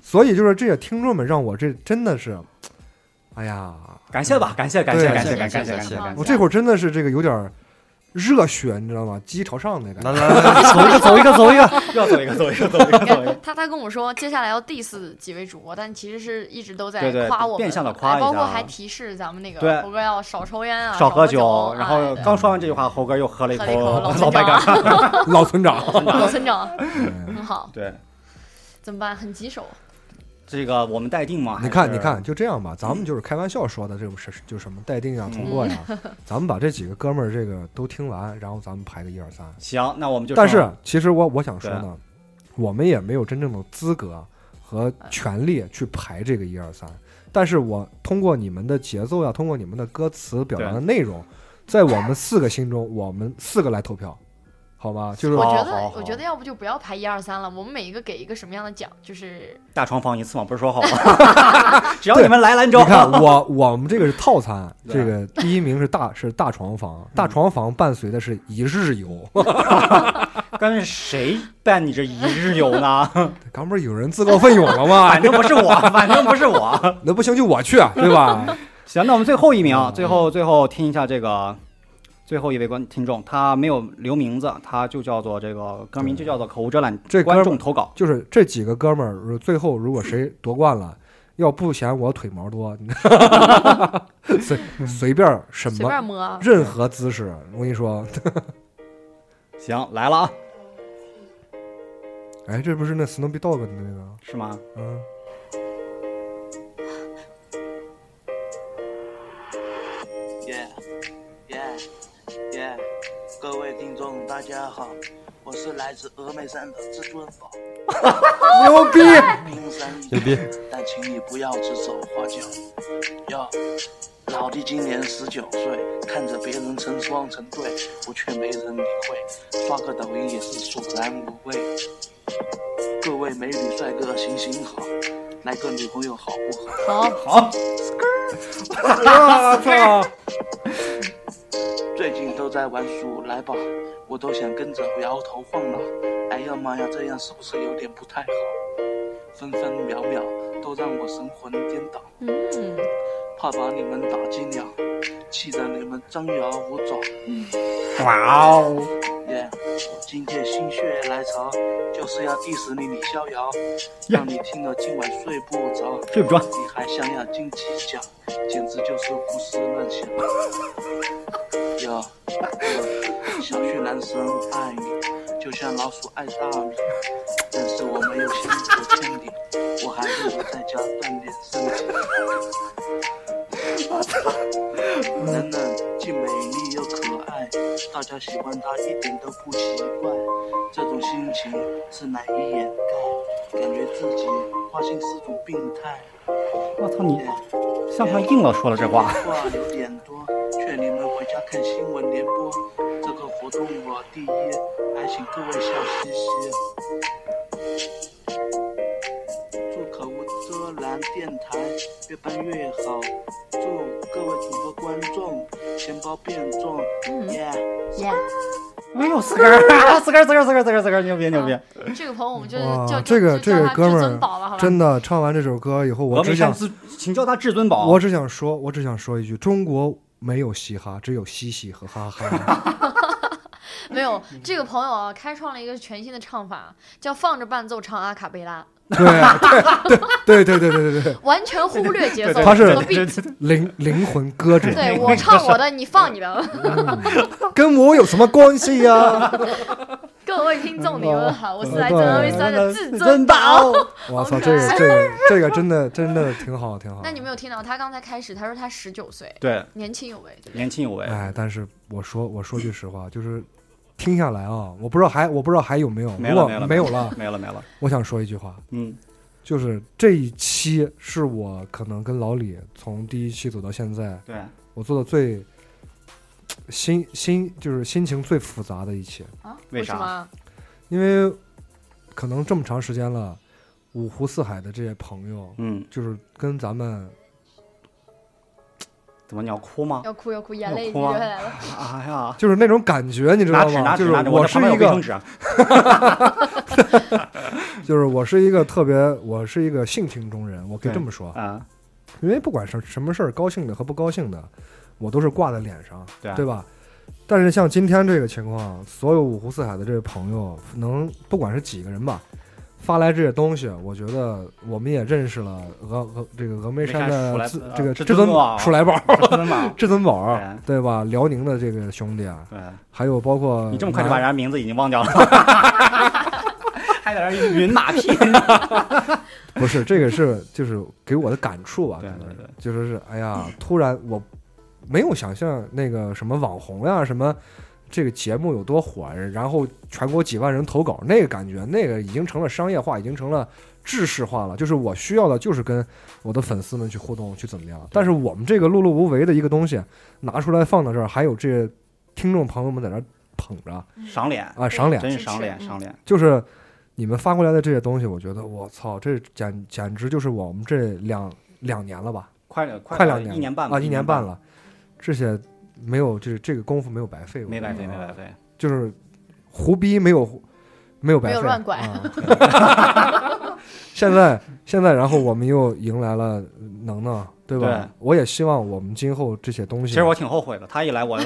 所以就是这些听众们让我这真的是，哎呀，感谢吧，感谢感谢对感谢感感谢谢感谢感谢感谢。我这会儿真的是这个有点儿热血，你知道吗？鸡朝上那感觉。来来来，走一个，走一个，走一个。要走一个，走一个，走一个，走一个。他他跟我说接下来要 diss 几位主播，但其实是一直都在对对夸我们，变相地夸哎一下包括还提示咱们那对个猴哥要少抽烟啊，少喝酒酒，，然后哎刚说完这句话，猴哥又喝了一喝了一口口 老老白干。老村长，老村长嗯很好，对，怎么办？很棘手，这个我们待定嘛。你看，你看，，就这样吧，咱们就是开玩笑说的，这种是就什么待定啊、通过呀，咱们把这几个哥们儿这个都听完，然后咱们排个一二三。行，那我们就但是其实我我想说呢，我们也没有真正的资格和权利去排这个一二三。但是我通过你们的节奏呀，通过你们的歌词表达的内容，在我们四个心中，我们四个来投票，好吧？就是我觉得好好，好我觉得要不就不要排一二三了，我们每一个给一个什么样的奖，就是大床房一次嘛，不是说好吗？只要你们来兰州你，看，我我们这个是套餐，这个第一名是大是大床房，大床房伴随的是一日游。跟谁办你这一日游呢？刚不是有人自告奋勇了吗反？正不是我，反正不是我。那不行就我去，啊对吧？行，那我们最后一名，最后最后听一下这个最后一位观听众，他没有留名字，他就叫做这个歌名就叫做口无遮拦，这观众投稿。就是这几个哥们儿，最后如果谁夺冠了，要不嫌我腿毛多，随 随便什么随便么摸。任何姿势，我跟你说，行，来了啊，哎，这不是那 Snoopy Dog 的那个，是吗？嗯，耶耶耶！各位听众，大家好，我是来自峨眉山的至尊宝。牛逼！牛逼！但请你不要指手画脚。哟，老弟今年十九岁，看着别人成双成对，我却没人理会。刷个抖音也是索然无味。各位美女帅哥，行行好，来个女朋友好不好？好，好，我 操！在玩鼠来宝，我都想跟着摇头晃脑。哎呀妈呀，这样是不是有点不太好？分分秒秒都让我神魂颠倒，嗯，怕把你们打击了，气得你们张牙舞爪。哇哦，耶、今天心血来潮，就是要 diss 你李逍遥，让你听了今晚睡不着。睡不着。你还想要金鸡奖，简直就是胡思乱想。哟哟，小旭男生爱你，就像老鼠爱大米，但是我没有先和千里，我还不如在家锻炼身体。楠楠既美丽又可爱，大家喜欢她一点都不奇怪。这种心情是难以掩盖，感觉自己花心是种病态。我操你，像他硬了说了这话。话有点多，劝你们回家看新闻联播。这个活动我第一，还请各位笑嘻嘻。祝口无遮拦电台越办越好，祝各位主播观众钱包变重，嗯耶、耶，没有，四根儿，四根儿，四根儿，四根儿，四根儿，四根儿，牛逼，牛逼！这个朋友我们就叫这个这个哥们，儿真的唱完这首歌以后，我只想，请叫他至尊宝。我只想说，我只想说一句：中国没有嘻哈，只有嘻嘻和哈哈。没有这个朋友啊，开创了一个全新的唱法，叫放着伴奏唱阿卡贝拉，对对对对对对对对，完全忽略节奏他是。灵灵魂歌者，对我唱我的，你放你的。跟我有什么关系呀？各位听众，你们好，我是来自对峨眉山的至至尊宝。我操，这个这个这个真的真的挺好挺好。那你没有听到他刚才开始，他说他十九岁，对，年轻有为。对年轻有为。哎，但是我说我说句实话，就是听下来啊，我不知道还我不知道还有没有，没了没了没有了，没了没了。我想说一句话，嗯，就是这一期是我可能跟老李从第一期走到现在，对，我做的最心心就是心情最复杂的一期，啊？为啥什么？因为可能这么长时间了，五湖四海的这些朋友，嗯，就是跟咱们怎么你要哭吗？要哭要哭，眼泪流下来了。哎呀，就是那种感觉，你知道吗？拿纸拿就是我是一个。就是我是一个特别，我是一个性情中人，我可以这么说，啊，因为不管是什么事儿，高兴的和不高兴的，我都是挂在脸上，对对吧？但是像今天这个情况，所有五湖四海的这位朋友，能不管是几个人吧，发来这些东西，我觉得我们也认识了峨峨这个峨眉山的这个至尊鼠来宝、至尊宝。对对吧？辽宁的这个兄弟啊，对，还有包括你这么快就把人家名字已经忘掉了，还在那儿云马屁。不是这个是就是给我的感触吧，对可能是对对就是是哎呀，突然我没有想象那个什么网红呀，什么这个节目有多火，然后全国几万人投稿，那个感觉，那个已经成了商业化，已经成了制式化了。就是我需要的就是跟我的粉丝们去互动，去怎么样。但是我们这个碌碌无为的一个东西拿出来放到这儿，还有这听众朋友们在那儿捧着。赏脸。啊，赏脸，真是赏脸赏脸。就是你们发过来的这些东西，我觉得我操，这简简直就是我们这两两年了吧，快快快两年一年半吧啊，一年半，了，这些没有，就是这个功夫没有白费，过没白费没白费。就是胡逼没有没有白费，没有乱拐。啊。现在现在，然后我们又迎来了能能，对吧？对。我也希望我们今后这些东西，其实我挺后悔的，他一来我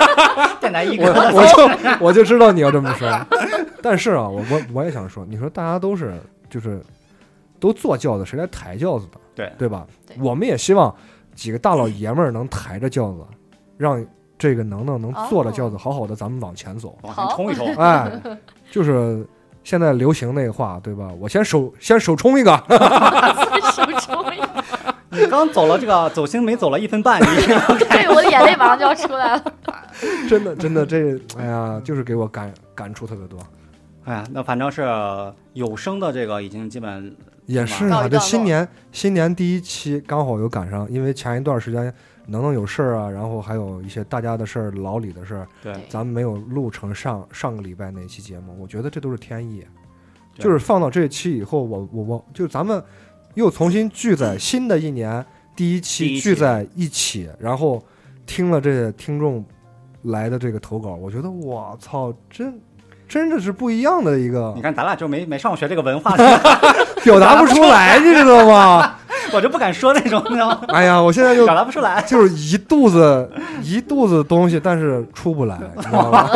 电台一我哥，我就我就知道你要这么说，但是啊，我我我也想说，你说大家都是就是都坐轿子，谁来抬轿子的？对。对吧？对。我们也希望几个大老爷们儿能抬着轿子，让这个能能能坐着轿子，好好的咱们往前走。往前冲一冲。哎，就是现在流行那个话，对吧？我先手先手冲一个，手冲一个，你刚走了这个走心没走了一分半，你 对，我的眼泪马上就要出来了。真的真的这，哎呀，就是给我感感触特别多。哎呀，那反正是有声的这个已经基本也是啊，这新年新年第一期刚好有赶上，因为前一段时间能能有事儿啊，然后还有一些大家的事儿、老李的事儿，对对咱们没有录成上上个礼拜那期节目，我觉得这都是天意，就是放到这期以后，我我我就咱们又重新聚在新的一年第一期期聚在一起，然后听了这些听众来的这个投稿，我觉得我操，真真的是不一样的一个你看咱俩就没没上学这个文化，表达不出来，你知道吗？我就不敢说那种，你知道吗？哎呀，我现在就表达不出来。就是一肚子一肚子东西，但是出不来，你知道吗？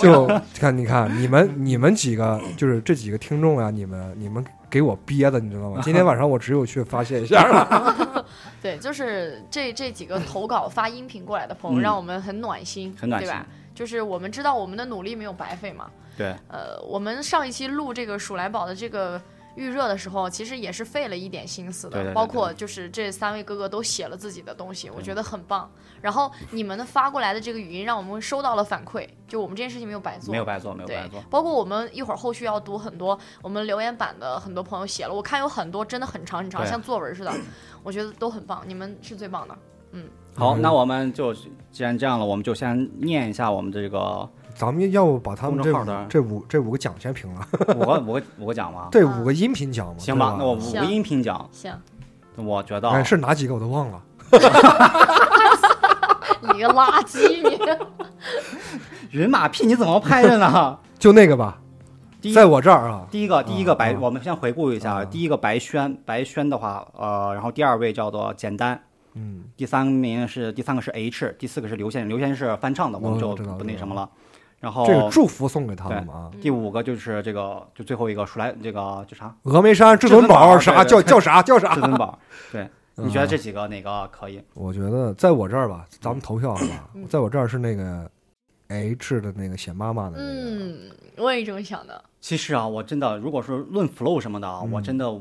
就看你看你们你们几个就是这几个听众啊，你们你们给我憋的，你知道吗？今天晚上我只有去发泄一下了。对，就是这这几个投稿发音频过来的朋友，嗯让我们很暖心，很暖对吧？就是我们知道我们的努力没有白费嘛。对，呃，我们上一期录这个鼠来宝的这个预热的时候，其实也是费了一点心思的，对对对包括就是这三位哥哥都写了自己的东西，我觉得很棒。然后你们的发过来的这个语音，让我们收到了反馈，就我们这件事情没有白做，没有白做，没有白做。，包括我们一会儿后续要读很多我们留言板的很多朋友写了，我看有很多真的很长很长，像作文似的，我觉得都很棒，你们是最棒的。嗯好，嗯那我们就既然这样了，我们就先念一下我们这个咱们要不把他们这这五这五个奖先评了？五个五个五个奖吗？对五个音频奖嘛？行吧，那我五个音频奖，行，我觉得哎是哪几个我都忘了。你个垃圾你！云马屁你怎么拍的呢？就那个吧，第一在我这儿啊，第一个第一个白，啊我们先回顾一下，啊第一个白轩，白轩的话，呃，然后第二位叫做简单，嗯，第三名是第三个是 H，第四个是刘先生，刘先生是翻唱的，我们就不那什么了。然后这个祝福送给他们嘛啊。第五个就是这个，就最后一个出来这个叫啥？峨眉山至尊宝宝啥叫叫啥叫啥至？尊宝。对，你觉得嗯这几个哪个可以？我觉得在我这儿吧，咱们投票好吧嗯？在我这儿是那个 H 的那个写妈妈的那个，嗯，我也这么想的。其实啊，我真的如果说论 flow 什么的啊，嗯我真的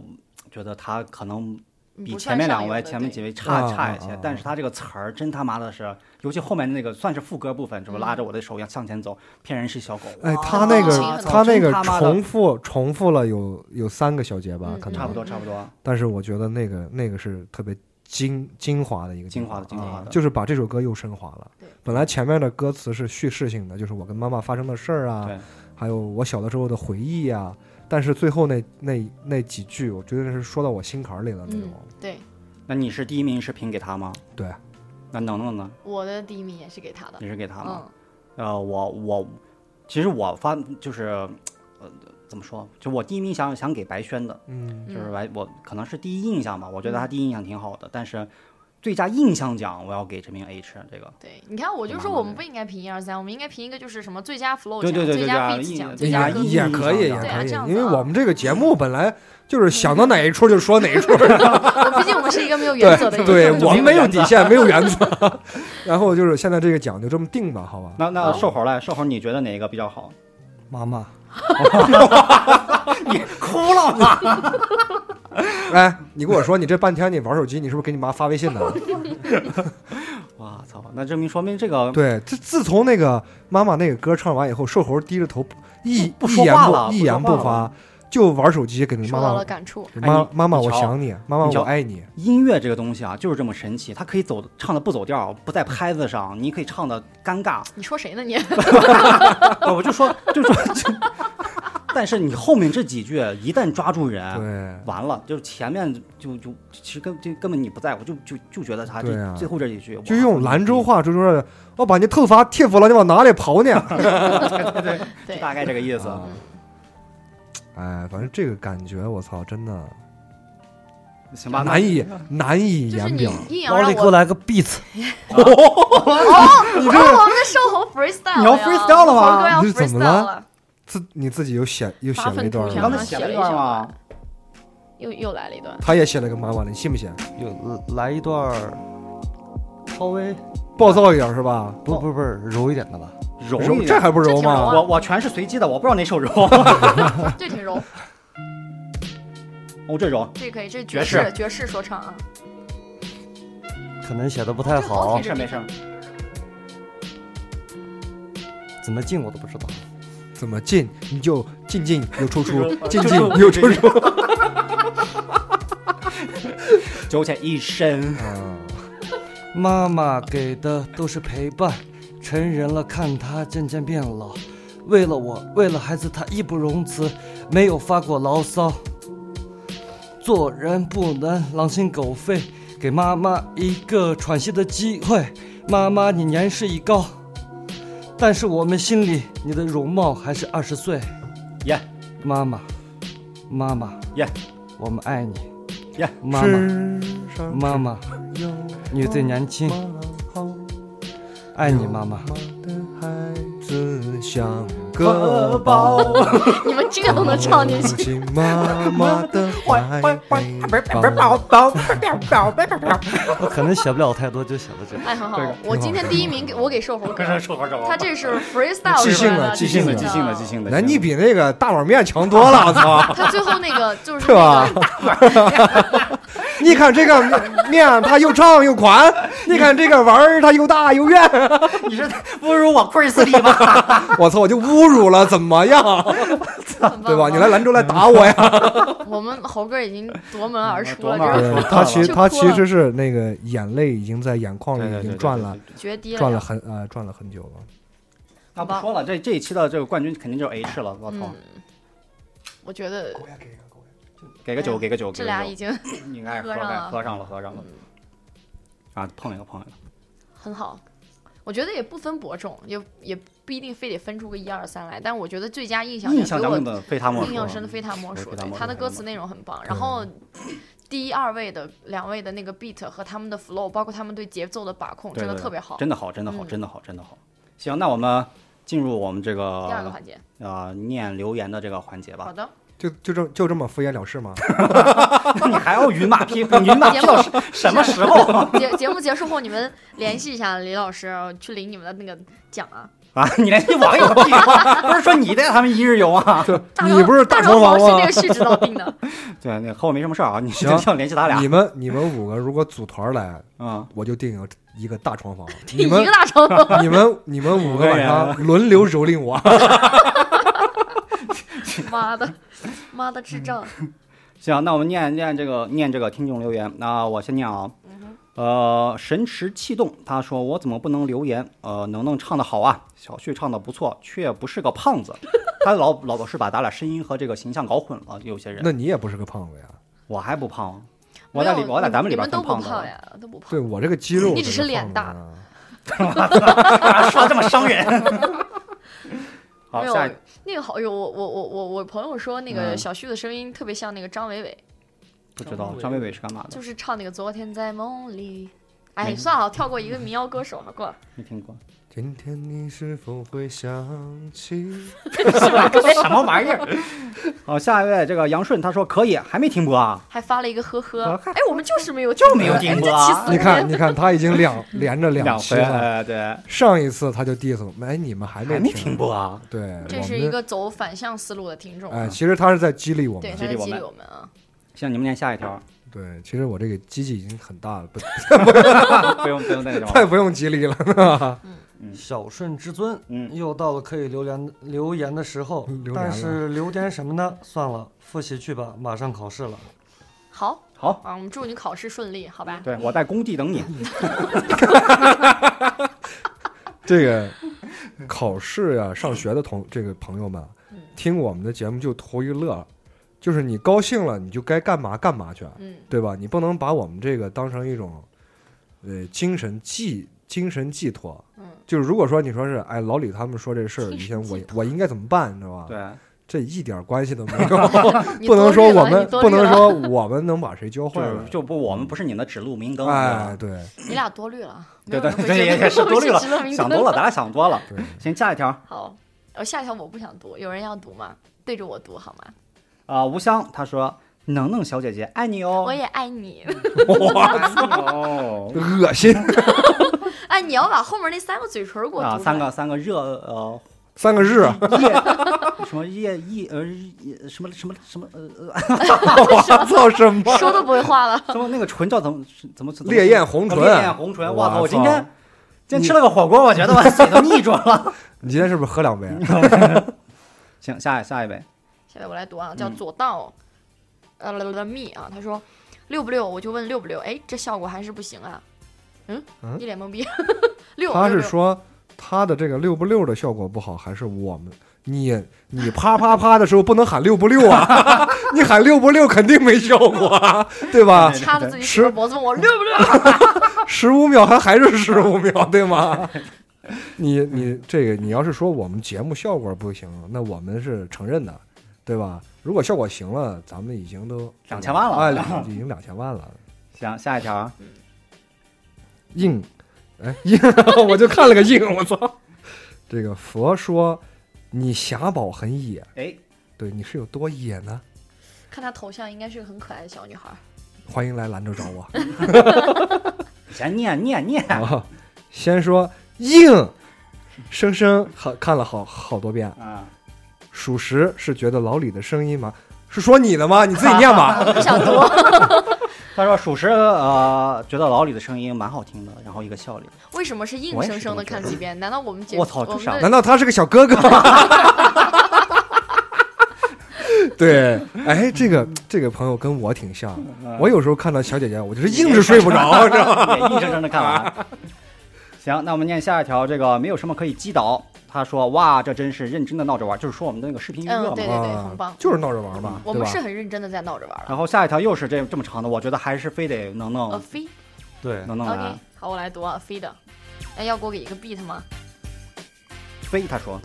觉得他可能比前面两位、前面几位。差啊差一些啊。啊，但是他这个词儿真他妈的是，尤其后面那个算是副歌部分，是不拉着我的手要向前走，骗人是小狗，哎，他那个他那个重复重复了有有三个小节吧嗯，可能差不多差不多。但是我觉得那个那个是特别精精华的一个精华的精华的啊就是把这首歌又升华了对。本来前面的歌词是叙事性的，就是我跟妈妈发生的事儿啊，还有我小的时候的回忆呀、但是最后那那那几句，我觉得是说到我心坎儿里了那种。嗯，对，那你是第一名是评给他吗？对，那能能呢？我的第一名也是给他的。你是给他吗？嗯，呃，我我其实我发就是呃怎么说？就我第一名想想给白轩的，嗯，就是嗯白我可能是第一印象吧，我觉得他第一印象挺好的，但是最佳印象奖我要给这名 H 这个。对，你看，我就说我们不应该评一二三，我们应该评一个就是什么最佳 flow 奖、对对对对最佳 beat 印奖、最佳歌曲也可以，也可以因为我们这个节目本来就是想到哪一出就说哪一出，毕竟我们是一个没有原则的对我们没有底线，没有原则。然后就是现在这个奖就这么定吧，好吧？那那瘦猴来，瘦猴你觉得哪一个比较好？妈妈，你哭了吗？哎，你跟我说你这半天你玩手机，你是不是给你妈发微信呢？哇操！那证明说明这个 对，自自从那个妈妈那个歌唱完以后，瘦猴低着头一不一言说话一言不发，就玩手机，给你妈妈感触。妈妈妈我想你，妈妈我爱你。音乐这个东西啊，就是这么神奇，它可以走唱的不走调，不在拍子上，你可以唱的尴尬。你说谁呢你？哦我就说，就说，就但是你后面这几句一旦抓住人，对，完了，就是前面就就其实根就根本你不在乎，就就就觉得他对啊这最后这几句，就用兰州，话就说：“我把你头发剃服了，你往哪里跑呢 对就，大概这个意思。啊？”哎，反正这个感觉，我操，真的行吧，那难以难以就是你言表。硬要让我，老李给我来个 beat，哦，我们的售后 freestyle，你要 freestyle 了吗你是怎么 freestyle 了了？自你自己又写又写了一段你刚才？写了一段吗？又又来了一段，他也写了个妈妈，你信不信？又来一段儿稍微暴躁一点是吧？不不不柔一点的吧？柔一点柔这还不柔吗？柔啊我我全是随机的，我不知道哪首柔。这挺柔，哦，这柔，这可以，这爵士爵士说唱啊，可能写的不太好没，事没事。怎么进我都不知道。怎么进你就进进 又出出，进进又出出。九浅一身，啊，妈妈给的都是陪伴，成人了看他渐渐变老，为了我，为了孩子，他义不容辞，没有发过牢骚。做人不能狼心狗肺，给妈妈一个喘息的机会。妈妈，你年事已高，但是我们心里你的容貌还是二十岁。耶妈妈，妈妈，耶我们爱你。耶妈妈，妈妈，你最年轻。爱你妈妈。的孩子像个宝，你们这个都能唱进去，进妈妈的怀抱。我可能写不了太多，就写到这里。哎，很好，我今天第一名给我给瘦猴哥，说好他这是 freestyle 即兴的的即兴的即兴的即兴的。那你比那个大碗面强多了，我操！他最后那个就是是吧那个？你看这个面，它又长又宽；你看这个碗儿，它又大又圆。你是侮辱我库里斯利吗？我操，我就侮辱了，怎么样？对吧？你来兰州来打我呀！我们猴哥已经夺门而出了，他其就他其实是那个眼泪已经在眼眶里已经转了决堤转了。很呃转了很久了。那不说了，这这一期的这个冠军肯定就是 H 了，我操！嗯，我觉得给个酒，给个酒，这俩已经应该喝喝上了喝上了，喝上了。啊，碰一个，碰一个。很好。我觉得也不分伯仲，也也不一定非得分出个一二三来。但我觉得最佳印象印象给我咱们的非他莫属。印象深的非他莫属，他的歌词内容很棒。然后第一、二位的两位的那个 beat 和他们的 flow，包括他们对节奏的把控，真的特别好。真的好，真的好，嗯真的好，真的好。行，那我们进入我们这个第二个环节，呃念留言的这个环节吧。好的，就就这就这么敷衍了事吗？你还要云马批？云马批到什什么时候 节节目结束后，你们联系一下李老师，去领你们的那个奖啊。啊？你联系网友？不是说你带他们一日游啊？大你不是大大床王吗是这个？旭指导定的，对，那和我没什么事儿啊，你行联系他俩你。们你们五个如果组团来，啊，我就订一个大床房。一你们个大床房。你们你们五个晚上轮流蹂躏我。妈的，妈的智障！行，那我们念念这个念这个听众留言。那我先念啊。呃，神驰气动，他说我怎么不能留言？呃，能能唱的好啊，小旭唱的不错，却不是个胖子。他老老是把咱俩声音和这个形象搞混了。有些人，那你也不是个胖子呀？我还不胖，我在里我在咱们里边更胖的。不胖呀，都不胖。对我这个肌肉，你只是脸大。说这么伤人。好，没有那个好友，我我我我我朋友说那个嗯小旭的声音特别像那个张伟伟，不知道张伟伟是干嘛的？就是唱那个昨天在梦里。哎，算了，跳过一个民谣歌手，好过了。没听过。今天你是否会想起？什么玩意儿？好，下一位这个杨顺他说可以，还没停播啊？还发了一个呵呵呵。哎，我们就是没有就没有停播啊 你看，你看，他已经两连着两期，了。哎，对，上一次他就 diss 我们，哎，你们还没还没停播啊？对，这是一个走反向思路的听众啊。哎，其实他是在激励我们对，。激励我们他在激励我们啊。行，你们念下一条。对，其实我这个机器已经很大了，不 不用不用那种。再不用激励了，是吧？小顺至尊，嗯又到了可以留言留言的时候 但是留点什么呢？算了，复习去吧，马上考试了。好好，啊，我们祝你考试顺利，好吧？对我在工地等你。这个考试呀、上学的同这个朋友们，嗯听我们的节目就图一乐，就是你高兴了，你就该干嘛干嘛去，嗯，对吧？你不能把我们这个当成一种呃精神寄精神寄托。嗯，就是如果说你说是，哎，老李他们说这事儿，以前我我应该怎么办，你知道吧？对，这一点关系都没 有，不能说我们不能说我们能把谁教坏了就。不我们不是你的指路明灯。哎，对你俩多虑了，对对对，也也是多虑了想多了，咱俩想多了。对，行，下一条好，我，下一条我不想读，有人要读吗？对着我读好吗？啊，吴香他说：“能能小姐姐爱你哦。”我也爱你。哦恶心，哎，你要把后面那三个嘴唇给我读啊，三个三个热呃三个日，夜 什么夜夜呃夜什么什么什么呃 我操什么？说都不会话了。什么那个唇叫怎么怎么怎么烈焰红唇烈焰红唇，哇操！我我今天今天吃了个火锅，我觉得我嘴都腻住了。你今天是不是喝两杯？行，下下一位，下面我来读啊，叫嗯左道，呃了蜜啊，他说六不六，我就问六不六，哎，这效果还是不行啊，嗯，嗯一脸懵逼，六，他是说他的这个六不六的效果不好，还是我们你你啪啪啪的时候不能喊六不六啊？你喊六不六肯定没效果啊，对吧？掐着自己十脖子问我六不六，十五秒还还是十五秒，对吗？你你这个你要是说我们节目效果不行，那我们是承认的，对吧？如果效果行了，咱们已经都2000万了哎，两已经两千万了。行，下一条啊，硬，哎硬，我就看了个硬，我操！这个佛说你霞宝很野，哎，对你是有多野呢？看他头像应该是个很可爱的小女孩，欢迎来兰州找我。先念念念，啊，先说硬，生生好看了好好多遍。啊，属实是觉得老李的声音吗？是说你的吗？你自己念吧。不想读，他说属实呃觉得老李的声音蛮好听的，然后一个笑脸，为什么是硬生生的看几遍？难道我们姐我操这啥难道他是个小哥哥？对，哎，这个这个朋友跟我挺像。我有时候看到小姐姐，我就是硬是睡不着，知道吗？硬生生的看完。行，那我们念下一条，这个没有什么可以击倒。他说：“哇，这真是认真的闹着玩，就是说我们的那个视频娱乐嘛。嗯对对对，啊很棒，就是闹着玩嘛，我们是？很认真的在闹着玩。然后下一条又是这这么长的，我觉得还是非得能呃，弄飞对，能弄。好，我来读啊，飞的。哎，要给我给一个 beat 吗？飞，他说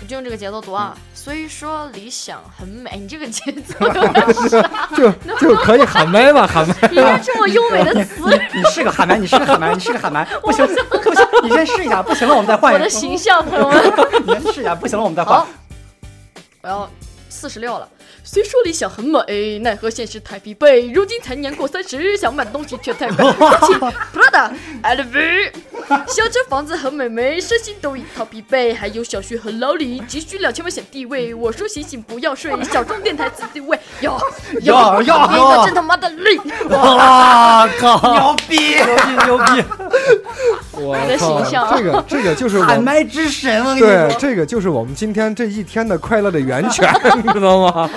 我就用这个节奏读啊。嗯虽说理想很美，你这个节奏 就就可以喊麦嘛，喊麦。应该这么优美的词，你是个喊麦，你是个喊麦，你是个喊麦，不行不行，你先试一下，不行了我们再换我的。形象，朋友们。你先试一下，不行了我们再换好。，我要四十六了。虽说理想很美，奈何现实太疲惫。如今才年过三十，想买的东西却太贵。Prada、LV，小车房子和美眉，身心都一套疲惫。还有小学和老李，急需两千万显地位。我说醒醒不要睡，小众电台自地位。哟哟哟你可真他妈的累！哇靠！牛逼牛逼牛逼！我你的操形象这个这个就是我喊麦之神，对，。这个就是我们今天这一天的快乐的源泉，你知道吗？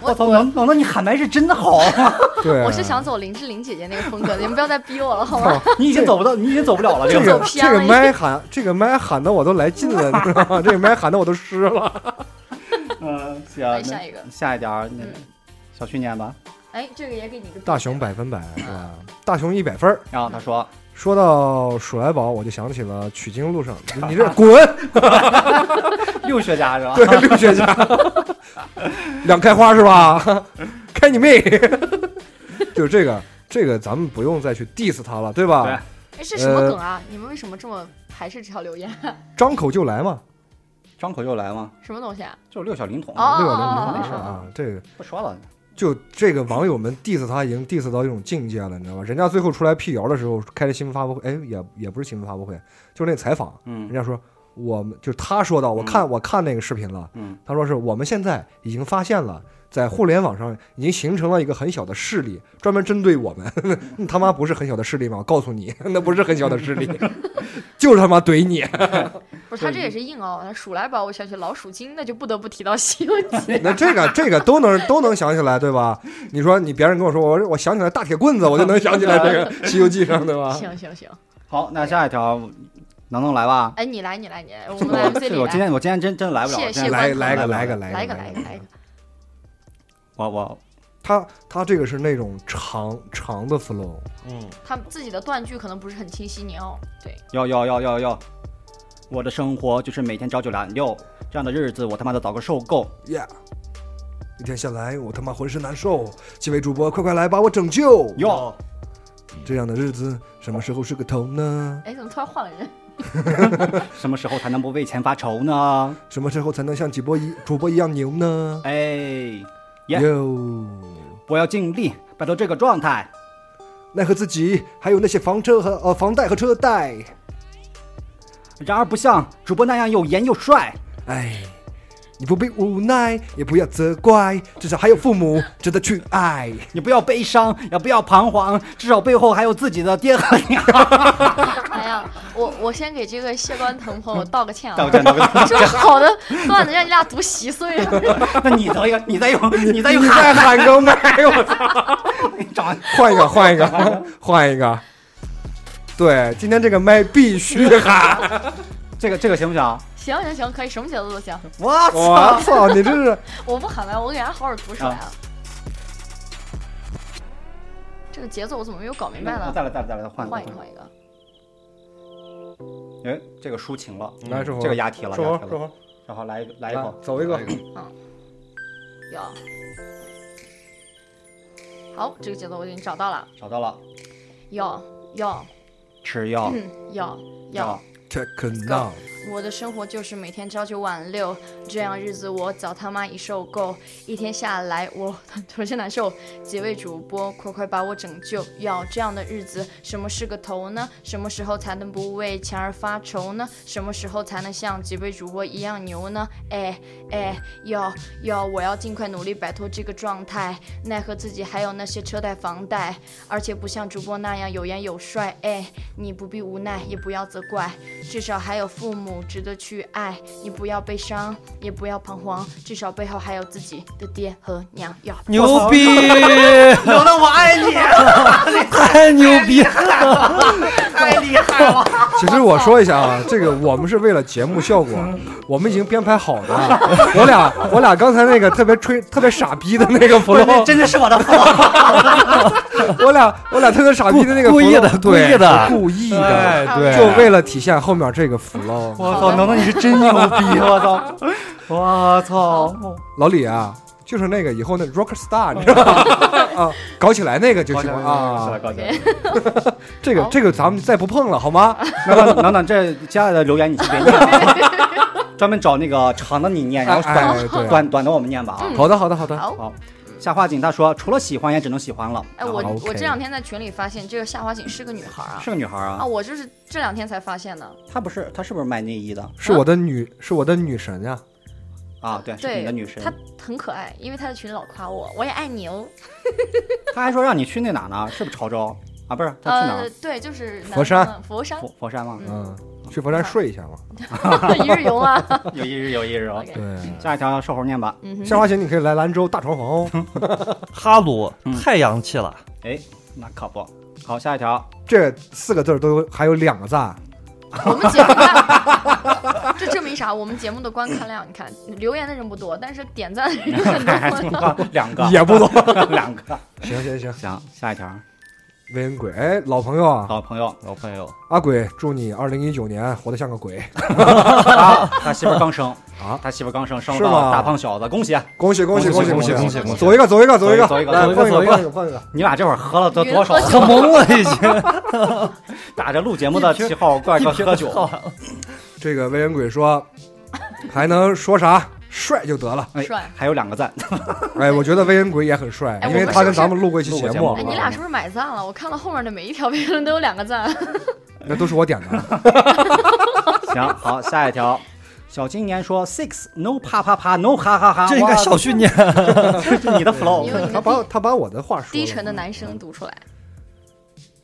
我操，能能能，你喊麦是真的好啊！对，我是想走林志玲姐姐那个风格的，你们不要再逼我了，好吗？你已经走不到，你已经走不了了。这个这个麦喊这个麦喊的我都来劲了，你知道吗？这个麦喊的我都湿了。嗯，行来下一个下一点儿，那嗯小旭念吧。哎，这个也给你个大熊百分百是吧？大熊一百分儿。然后他说说到鼠来宝，我就想起了取经路上，你这滚！六学家是吧？对，六学家，两开花是吧？开你妹！就这个，这个咱们不用再去 diss 他了，对吧？对哎，是什么梗啊？你们为什么这么排斥这条留言？张口就来嘛，张口就来吗，什么东西啊？就是六小龄童。哦六小龄童哦没事啊。这个不说了，就这个网友们 diss 他已经 diss 到一种境界了，你知道吧？人家最后出来辟谣的时候，开的新闻发布会，哎，也也不是新闻发布会，就是那采访，嗯。人家说我们就是他说到，我看我看那个视频了，嗯。他说是我们现在已经发现了，在互联网上已经形成了一个很小的势力，专门针对我们。那他妈不是很小的势力吗？我告诉你，那不是很小的势力，就是他妈怼你。不是他这也是硬凹，他数来宝我想起老鼠精，那就不得不提到《西游记》。那这个这个都能都能想起来，对吧？你说你别人跟我说，我我想起来大铁棍子，我就能想起来这个《西游记》上，对吧？行行行，好，那下一条能能来吧？哎，你来你来你来，我们来 MC 这我今，天我今天真真来不了，谢我今天谢来来个观来个来个来个个来个来个，我我他他这个是那种长长的 flow，嗯，他自己的断句可能不是很清晰，你要对。要要要要要，我的生活就是每天朝九晚六，这样的日子我他妈的早个受够。Yeah，一天下来我他妈浑身难受，几位主播快快来把我拯救！哟，这样的日子什么时候是个头呢？哎，怎么突然换了人？什么时候才能不为钱发愁呢？什么时候才能像几波一主播一样牛呢？哎，耶哟，我要尽力摆脱这个状态。奈何自己还有那些房车和呃房贷和车贷，然而不像主播那样又颜又帅。哎，你不必无奈，也不要责怪，至少还有父母值得去爱。你不要悲伤，也不要彷徨，至少背后还有自己的爹和娘。哎呀，我我先给这个谢关腾朋友道个歉啊，道歉道个歉这好的段子让你俩读稀碎了。那你再用，你再用，你再用你再喊个麦，我操！你找换一个，换一个，换一个。对，今天这个麦必须喊。这个这个行不行？行行行，可以，什么节奏都行。我我操，你这是 我不喊麦，我给人家好好读出来啊。这个节奏我怎么没有搞明白呢？再来再来再来，换换一个换一个。哎，这个抒情了，来这个押题了，押题了。然后来一个来一口，走一个。有。好，这个节奏我已经找到了。找到了，有有吃药嗯有有。Take now。我的生活就是每天朝九晚六，这样日子我早他妈已受够。一天下来我浑身难受，几位主播快快把我拯救！要这样的日子，什么是个头呢？什么时候才能不为钱而发愁呢？什么时候才能像几位主播一样牛呢？哎哎，要要我要尽快努力摆脱这个状态，奈何自己还有那些车贷房贷，而且不像主播那样有颜有帅。哎，你不必无奈，也不要责怪，至少还有父母值得去爱。你不要悲伤，也不要彷徨，至少背后还有自己的爹和娘。要牛逼！刘能，我爱你，太牛逼了！太厉害了！其实我说一下啊，这个我们是为了节目效果，我们已经编排好的。我俩我俩刚才那个特别吹、特别傻逼的那个 flow，真的是我的 flow。我俩我俩特别傻逼的那个 flow, 故意的对故意的是故意哎的，对就为了体现后面这个 flow。我操，能能你是真牛逼！我操，我操！老李啊，就是那个以后那 rock star，你知道吗？啊，搞起来那个就行了啊。搞起来。这个这个咱们再不碰了，好吗？等等等等，这接下来的留言你先别念啊，专门找那个长的你念，然后哎短对短短的我们念吧啊。好的好的好的。好。夏花锦他说，除了喜欢也只能喜欢了。哎，我啊我这两天在群里发现这个夏花锦是个女孩啊。是个女孩啊，啊，我就是这两天才发现的。她不是她是不是卖内衣的是我的女是我的女神呀。啊？对，是对，你的女神。她很可爱，因为她在群里老夸我，我也爱你哦。她还说让你去那哪呢？是不是潮州啊？不是，她去哪呃儿？，对，就是南佛山佛山，佛佛山吗？嗯，去佛山睡一下嘛。一日游啊。有一日有一日哦。OK 对，下一条瘦猴念吧。嗯哼夏花姐你可以来兰州大床房哦。哈鲁嗯太洋气了，哎，那可不。好，下一条。这四个字儿都有还有两个赞。我们节目看，这证明啥？我们节目的观看量，你看留言的人不多，但是点赞的人很多。两个也不多 两个。行行行，行，下一条。魏恩鬼，哎，老朋友啊，老朋友，老朋友，阿鬼，祝你二零一九年活得像个鬼。他他媳妇刚生啊，他媳妇刚生，生了大胖小子，恭喜！恭喜恭喜恭喜恭喜恭喜喜！走一个走一个走一个，走一个来碰一走一个走一个一个。你俩这会儿喝了多多少？喝懵了已经。打着录节目的旗号怪个喝酒。这个魏恩鬼说，还能说啥？帅就得了。哎帅还有两个赞。哎，我觉得威恩鬼也很帅，哎因为他跟咱们录过一期节目哎，，你俩是不是买赞了？我看了后面的每一条评论都有两个赞。那都是我点的。行，好，下一条。小青年说：“six no 啪啪啪 no 哈哈哈。”这应该小训念。这是你的 flow。他把他把我的话说了低沉的男生读出来。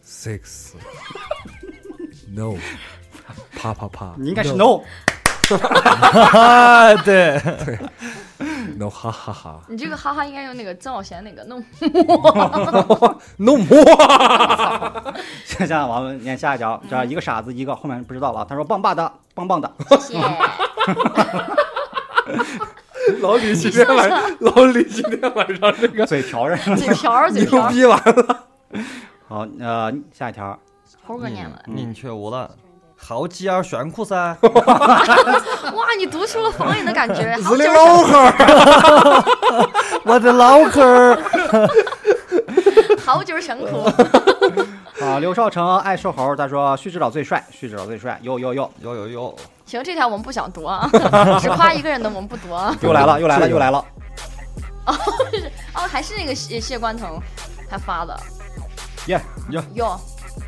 six no 啪啪啪，你应该是 no。啊，对，no 哈哈哈你这个哈哈应该用那个曾小贤那个弄 no more，行行，我们念下一条，这一个傻子，一个后面不知道了。他说：“棒棒的，棒棒的。谢谢。老李今天晚老李今天晚上这”个嘴瓢着。嘴瓢儿嘴牛逼完了，好，呃，下一条。猴哥念了。宁缺毋滥，好鸡儿炫酷噻。哇，你读出了方言的感觉，好日的久老汉儿，我的老壳儿，好久神苦。啊，刘少成爱瘦猴，他说：“旭指导最帅，旭指导最帅。”哟哟哟，有有有，行，这条我们不想读啊，只夸一个人的我们不读啊。又来了，又来了，又来了。哦，哦还是那个谢谢关腾他发的。耶哟哟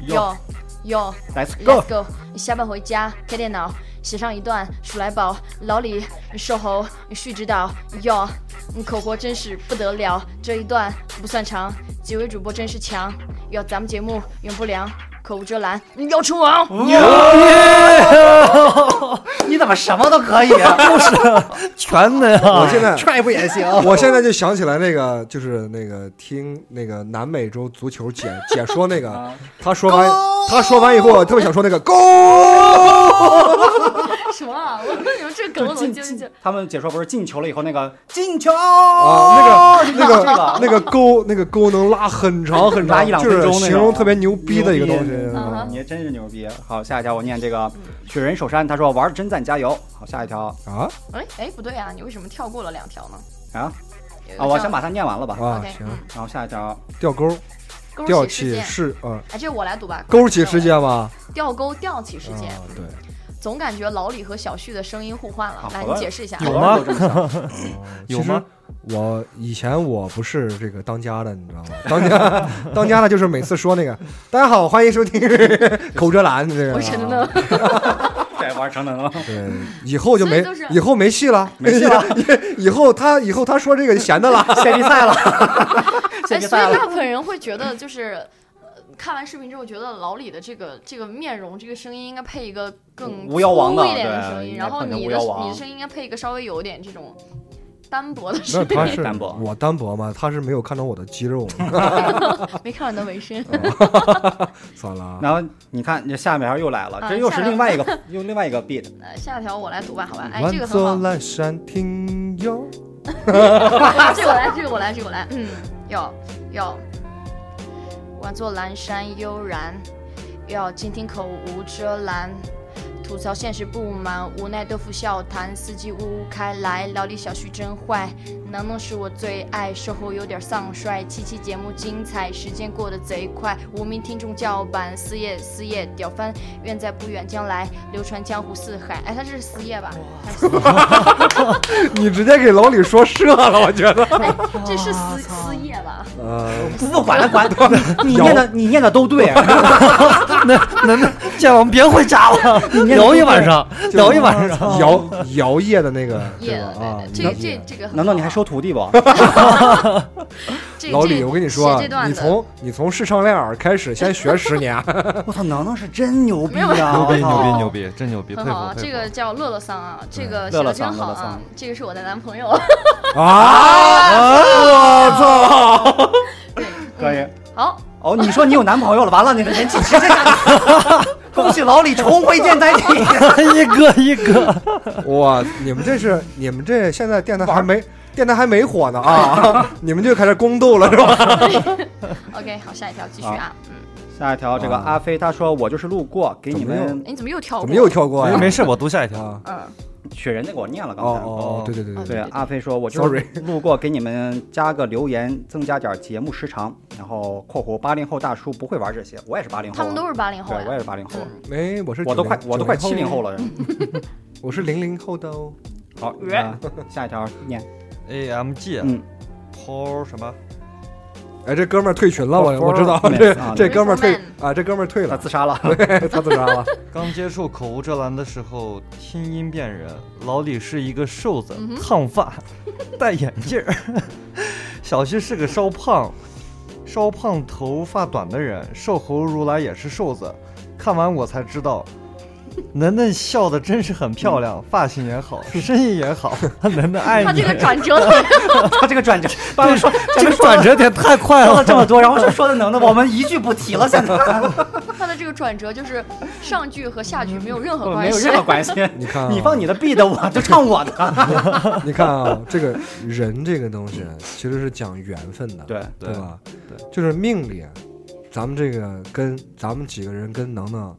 哟 Let's go，Let's。go！下班回家开电脑，写上一段鼠来宝，老李瘦猴旭指导哟，口活真是不得了，这一段不算长，几位主播真是强，哟，咱们节目永不凉，口无遮拦，要称王。你怎么什么都可以？就是全能啊。我现在 踹不也行？我现在就想起来那个，就是那个听那个南美洲足球解解说那个，他说完他说完以后，我特别想说那个 go，什么啊？我你们这梗我怎么接不进去？他们解说不是进球了以后那个进球啊，那个那这个那个钩那个钩能拉很长很长，一两就是分钟形容特别牛逼的一个东西。你真是牛逼！好，下一条我念这个雪人守山，他说玩儿真赞，加油！好，下一条啊哎哎，不对啊，你为什么跳过了两条呢？啊啊，我先把它念完了吧。啊行嗯，然后下一条吊钩勾吊起起事件。事啊，哎，这我来读吧。勾起事件吗？吊钩吊起事件，啊对，总感觉老李和小旭的声音互换了啊。来，你解释一下。有吗？有 吗？我以前我不是这个当家的，你知道吗？当家当家的就是每次说那个“大家好，欢迎收听口遮拦”这个。我真的，对，玩成能了。对，以后就没以就是以后没戏了，没戏了。以后他以后他说这个闲的了。谢比赛了，所比赛了。以大部分人会觉得就是。呃看完视频之后，觉得老李的这个这个面容、这个声音应该配一个更巫妖王的粗一点的声音，然后你的你的声音应该配一个稍微有点这种单薄的那声音。他是单薄我单薄吗？他是没有看到我的肌肉，没看到你的纹身。算了啊。然后你看，这下面又来了，啊这又是另外一个又另外一个 beat。呃，下条我来读吧，好吧？哎，这个很座好，阑珊听哟，这个我来，这个我来，这个我来。嗯，要要，宛作阑珊悠然，又要倾听口无遮拦。吐槽现实不满，无奈豆腐笑谈，四季呜开来，老李小徐真坏，能能是我最爱，售后有点丧衰，七期节目精彩，时间过得贼快，无名听众叫板，四叶四叶屌翻，愿在不远将来流传江湖四海。哎，他这是四叶吧？还是四叶你直接给老李说射了，我觉得。哎，这是四四叶吧？呃，不管了，管你念的 你念的都对。那那那，这样我们别回家了，聊一晚上，聊一晚上。摇摇曳的那个叶对吧啊，这摇这这个，难道你还收徒弟不？老李，我跟你说你从你从视唱练耳开始，先学十年。我操，能能是真牛逼啊！牛逼牛逼牛逼，真牛逼，啊，这个叫乐乐桑啊，这个写乐乐的真好啊 这个是我的男朋友。啊！我操！对，可以。好，哦，你说你有男朋友了，完了，你的人气直接下降。恭喜老李重回电台体。一个一个，哇，你们这是你们这现在电台还没电台还没火呢啊！你们就开始宫斗了是吧？OK，好，下一条继续啊。嗯，下一条，这个啊阿飞他说我就是路过，给你们哎你怎么又跳过？怎么又？跳过呀？没没事，我读下一条。啊！嗯，雪人那个我念了，刚才。哦哦，对对对哦对对，阿飞说，我就是路过，给你们加个留言，增加点节目时长。然后（括弧八零后大叔不会玩这些，我也是八零后啊，他们都是八零后对，我也。是八零后，嗯哎，我是我都快我都快七零后了，我是零零后的哦。好，那下一条念，AMG，嗯，抛什么？哎，这哥们儿退群了，我我知道，这啊这哥们儿退啊，这哥们儿退了，他自杀了。对他自杀了。刚接触口无遮拦的时候，听音辨人，老李是一个瘦子，烫发，戴眼镜儿；小旭是个稍胖、稍胖、头发短的人，瘦猴如来也是瘦子。看完我才知道，楠楠笑的真是很漂亮，发型也好，声音也好。楠楠爱你。他这个转折，他这个转折，爸爸说这个转折点太快了说了。这么多，然后就说的能的，我们一句不提了，现在他的这个转折就是上句和下句没有任何关系，没有任何关系。你看啊你放你的 B 的，我就唱我的。你看啊，这个人这个东西其实是讲缘分的，对对吧？对，就是命里，咱们这个跟咱们几个人跟能能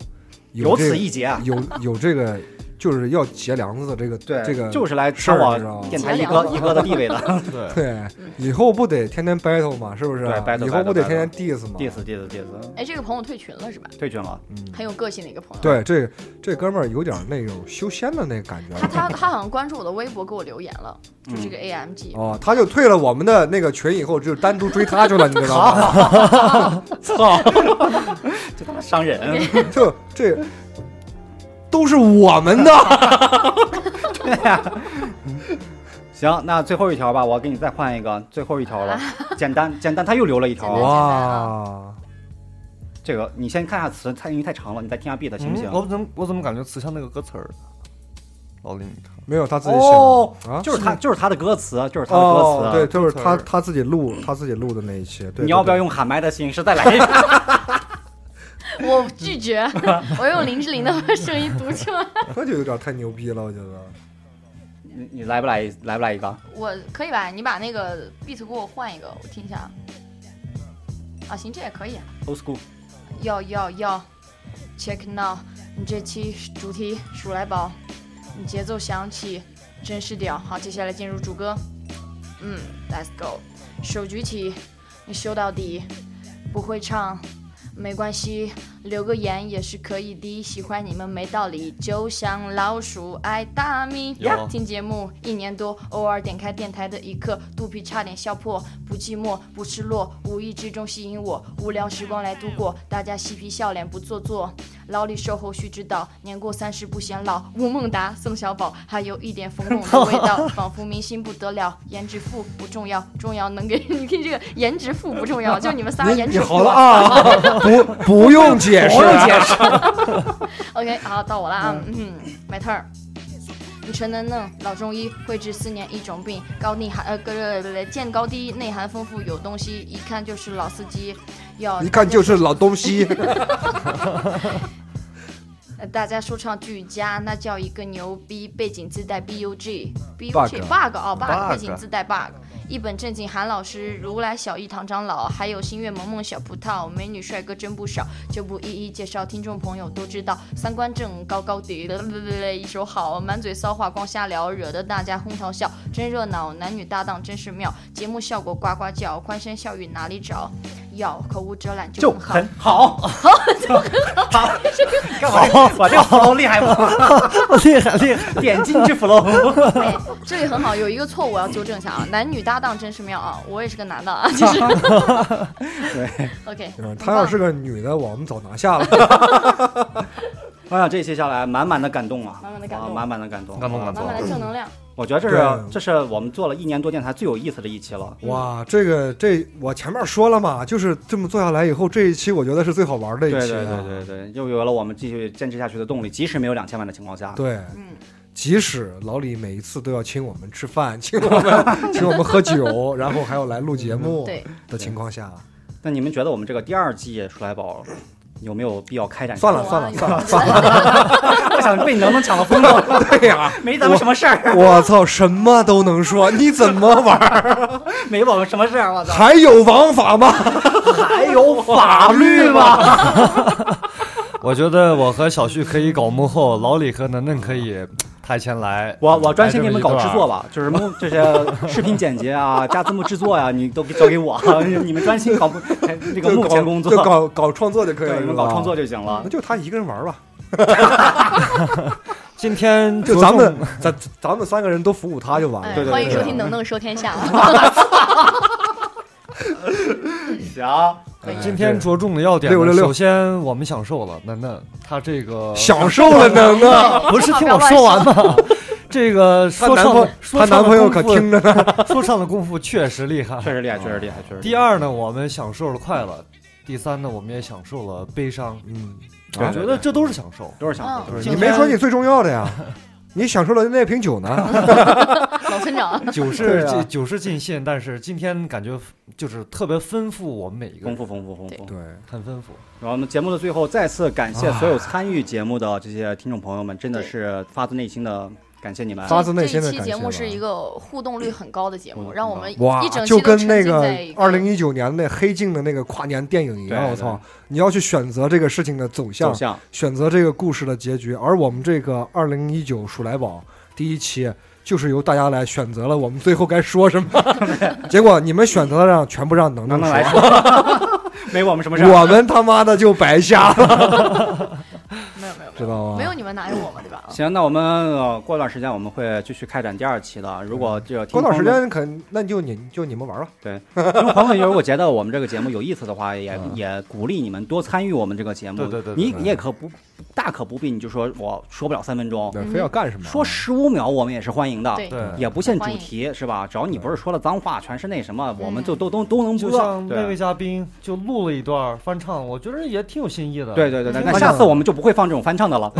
有这此一劫啊！有有这个就是要结梁子的这个对，这个就是来事儿抢我你知道吗电台一哥一哥的地位的。对，以后不得天天 battle 嘛，是不是？对，battle，以后不得天天 diss 嘛 diss diss diss，哎，这个朋友退群了是吧？退群了。嗯，很有个性的一个朋友。对，这这哥们儿有点那种修仙的那个感觉他他他好像关注我的微博，给我留言了，就这个 AMG。哦，他就退了我们的那个群以后，就单独追他去了，你知道吗？操，这他妈伤人。就这都是我们的。对呀行，那最后一条吧，我给你再换一个，最后一条了，简单简单，他又留了一条。哇，这个你先看下词，它因为太长了，你再听下 beat 行不行？嗯我怎么我怎么感觉词像那个歌词儿？老李，你看，没有他自己写哦的啊，就是他，就是他的歌词，就是他的歌哦，词。对，就是他他自己录他自己录的那一期。对你要不要？用喊麦的形式再来一遍？我拒绝，我用林志玲的声音读出来。对那就有点太牛逼了，我觉得。你你来不来来不来一个？我可以吧？你把那个 beat 给我换一个，我听一下。啊，行，这也可以。old school，要要要，check now，你这期主题数来宝，你节奏响起，真是屌。好，接下来进入主歌。嗯，Let's go，手举起，你修到底，不会唱。没关系，留个言也是可以的。喜欢你们没道理，就像老鼠爱大米。有听节目一年多，偶尔点开电台的一刻，肚皮差点笑破。不寂寞，不失落，无意之中吸引我。无聊时光来度过，大家嬉皮笑脸不做作。老李售后须知道，年过三十不显老。吴孟达、宋小宝，还有一点冯巩的 味道，仿佛明星不得了。颜值富不重要，重要能给你听这个颜值富不重要，就你们仨颜你值富。好了啊，不不用解释，不用解释。OK，好，到我了啊，嗯，my turn。你陈能嫩，老中医，会治四年一种病，高内涵呃，个个见高低，内涵丰富，有东西，一看就是老司机。要一看就是老东西。呃大家说唱俱佳，那叫一个牛逼，背景自带 bug bug Bug bug 哦 bug，Bug 背景自带 bug。一本正经韩老师，如来小艺堂长老，还有星月萌萌小葡萄，美女帅哥真不少，就不一一介绍，听众朋友都知道，三观正高高低的，一手好，满嘴骚话光瞎聊，惹得大家哄堂笑，真热闹，男女搭档真是妙，节目效果呱呱叫，欢声笑语哪里找？要口无遮拦就很好。很好，好就很好。干嘛？我这个 flow 厉害不？厉害厉害！点进去 flow。哎，这里很好，有一个错误要纠正一下啊，男女搭档真是妙啊！我也是个男的啊，就是。对，OK，他要是个女的，我们早拿下了。哎呀，这一期下来满满的感动啊，满满的感动啊满满的感动，感动感动满满的正能量。我觉得这是这是我们做了一年多电台最有意思的一期了。哇，这个这我前面说了嘛，就是这么做下来以后，这一期我觉得是最好玩的一期、对对啊。对对对，又有了我们继续坚持下去的动力，即使没有两千万的情况下。对嗯，即使老李每一次都要请我们吃饭，请我们 请我们喝酒，然后还要来录节目对，的情况下，那你们觉得我们这个第二季数来宝有没有必要开展？算了算了算了啊算了，我想被你能不能抢到风头，对呀、没咱们什么事儿，我操，什么都能说，你怎么玩儿？没我们什么事儿，我操！还有王法吗？还有法律吗？我觉得我和小旭可以搞幕后，老李和楠楠可以台前来。我我专心给你们搞制作吧。就是幕这些视频剪辑啊、加字幕制作呀、你都交给我，你们专心搞幕这个幕前工作，就搞搞创作就可以，了，你们搞创作就就行了那。就他一个人玩吧，今天就咱们咱咱们三个人都服务他就完了。哎对对，对欢迎收听《能能说天下》。行，今天着重的要点呢，666首先我们享受了，楠楠他这个享受了楠楠。不是听我说完吗？这个说唱的朋她说唱的男朋友可听着呢。说唱的功夫确实厉害，确实厉害，确实厉害，确实。第二呢，我们享受了快乐；第三呢，我们也享受了悲伤。嗯，我觉得这都是享受。都是享受，嗯你。没说你最重要的呀，你享受了那瓶酒呢。老村长，酒是酒是尽兴，但是今天感觉就是特别丰富我们每一个人，丰富丰富丰富。对，很丰富。然后我们节目的最后，再次感谢所有参与节目的这些听众朋友们，真的是发自内心的感谢你们。发自内心的这期节目是一个互动率很高的节目，让我们哇一整，期就跟那个浸在一二零一九年那黑镜的那个跨年电影一样，我操！你要去选择这个事情的走向走，向选择这个故事的结局，而我们这个二零一九鼠来宝第一期。就是由大家来选择了我们最后该说什么，结果你们选择了让全部让能能能能来说，没我们什么事。我们他妈的就白瞎了，没有没有知道吗？没有你们哪有我们对吧？行，那我们呃过段时间我们会继续开展第二期的。如果这过段时间肯那就你就你们玩吧，对，因为朋友们如果觉得我们这个节目有意思的话，也嗯也鼓励你们多参与我们这个节目。对对对对你对你也可不大可不必，你就说我说不了三分钟，对，非要干什么？说十五秒我们也是欢迎的。对对，也不限主题是吧？只要你不是说了脏话，全是那什么，我们嗯就都都都能播。就像那位对嘉宾就录了一段翻唱，我觉得也挺有新意的。对对对那下次我们就不会放这种翻唱的了。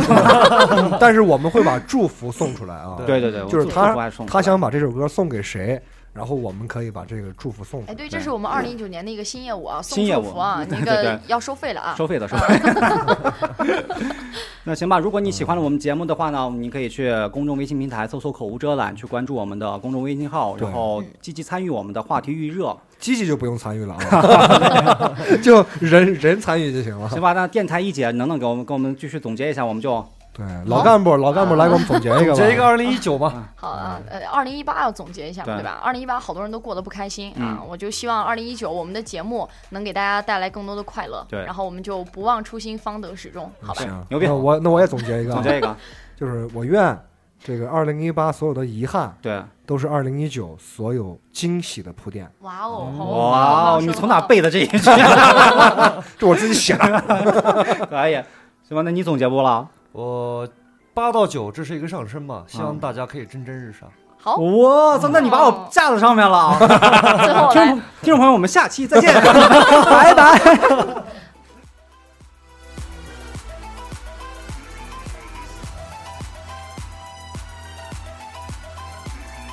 但是我们会把祝福送出来啊，对对对，就是他送他想把这首歌送给谁，然后我们可以把这个祝福送出哎，对，这是我们二零一九年的一个新业务啊，送新业务祝福啊，那个 要收费了啊。收费的收费。那行吧，如果你喜欢了我们节目的话呢，你可以去公众微信平台搜索“口无遮拦”，去关注我们的公众微信号，然后积极参与我们的话题预热，积极就不用参与了啊，就人人参与就行了。行吧？那电台一姐能不能给我们给我们继续总结一下？我们就对，老干部老干部来给我们总结一个吧。这一个二零一九吧，好啊，呃，二零一八要总结一下嘛，对对吧？二零一八好多人都过得不开心啊嗯，我就希望二零一九我们的节目能给大家带来更多的快乐，对然后我们就不忘初心，方得始终，好吧？行，牛逼那我那我也总结一个啊，总结一个，就是我愿这个二零一八所有的遗憾对，都是二零一九所有惊喜的铺垫，哇哦，好哇哦，你从哪？背的这一句？这我自己写的。可以，行吧？那你总结不了？我八到九这是一个上升嘛，希望嗯大家可以蒸蒸日上。好，我操，那你把我架在上面了。最后听众听众朋友，我们下期再见，拜拜。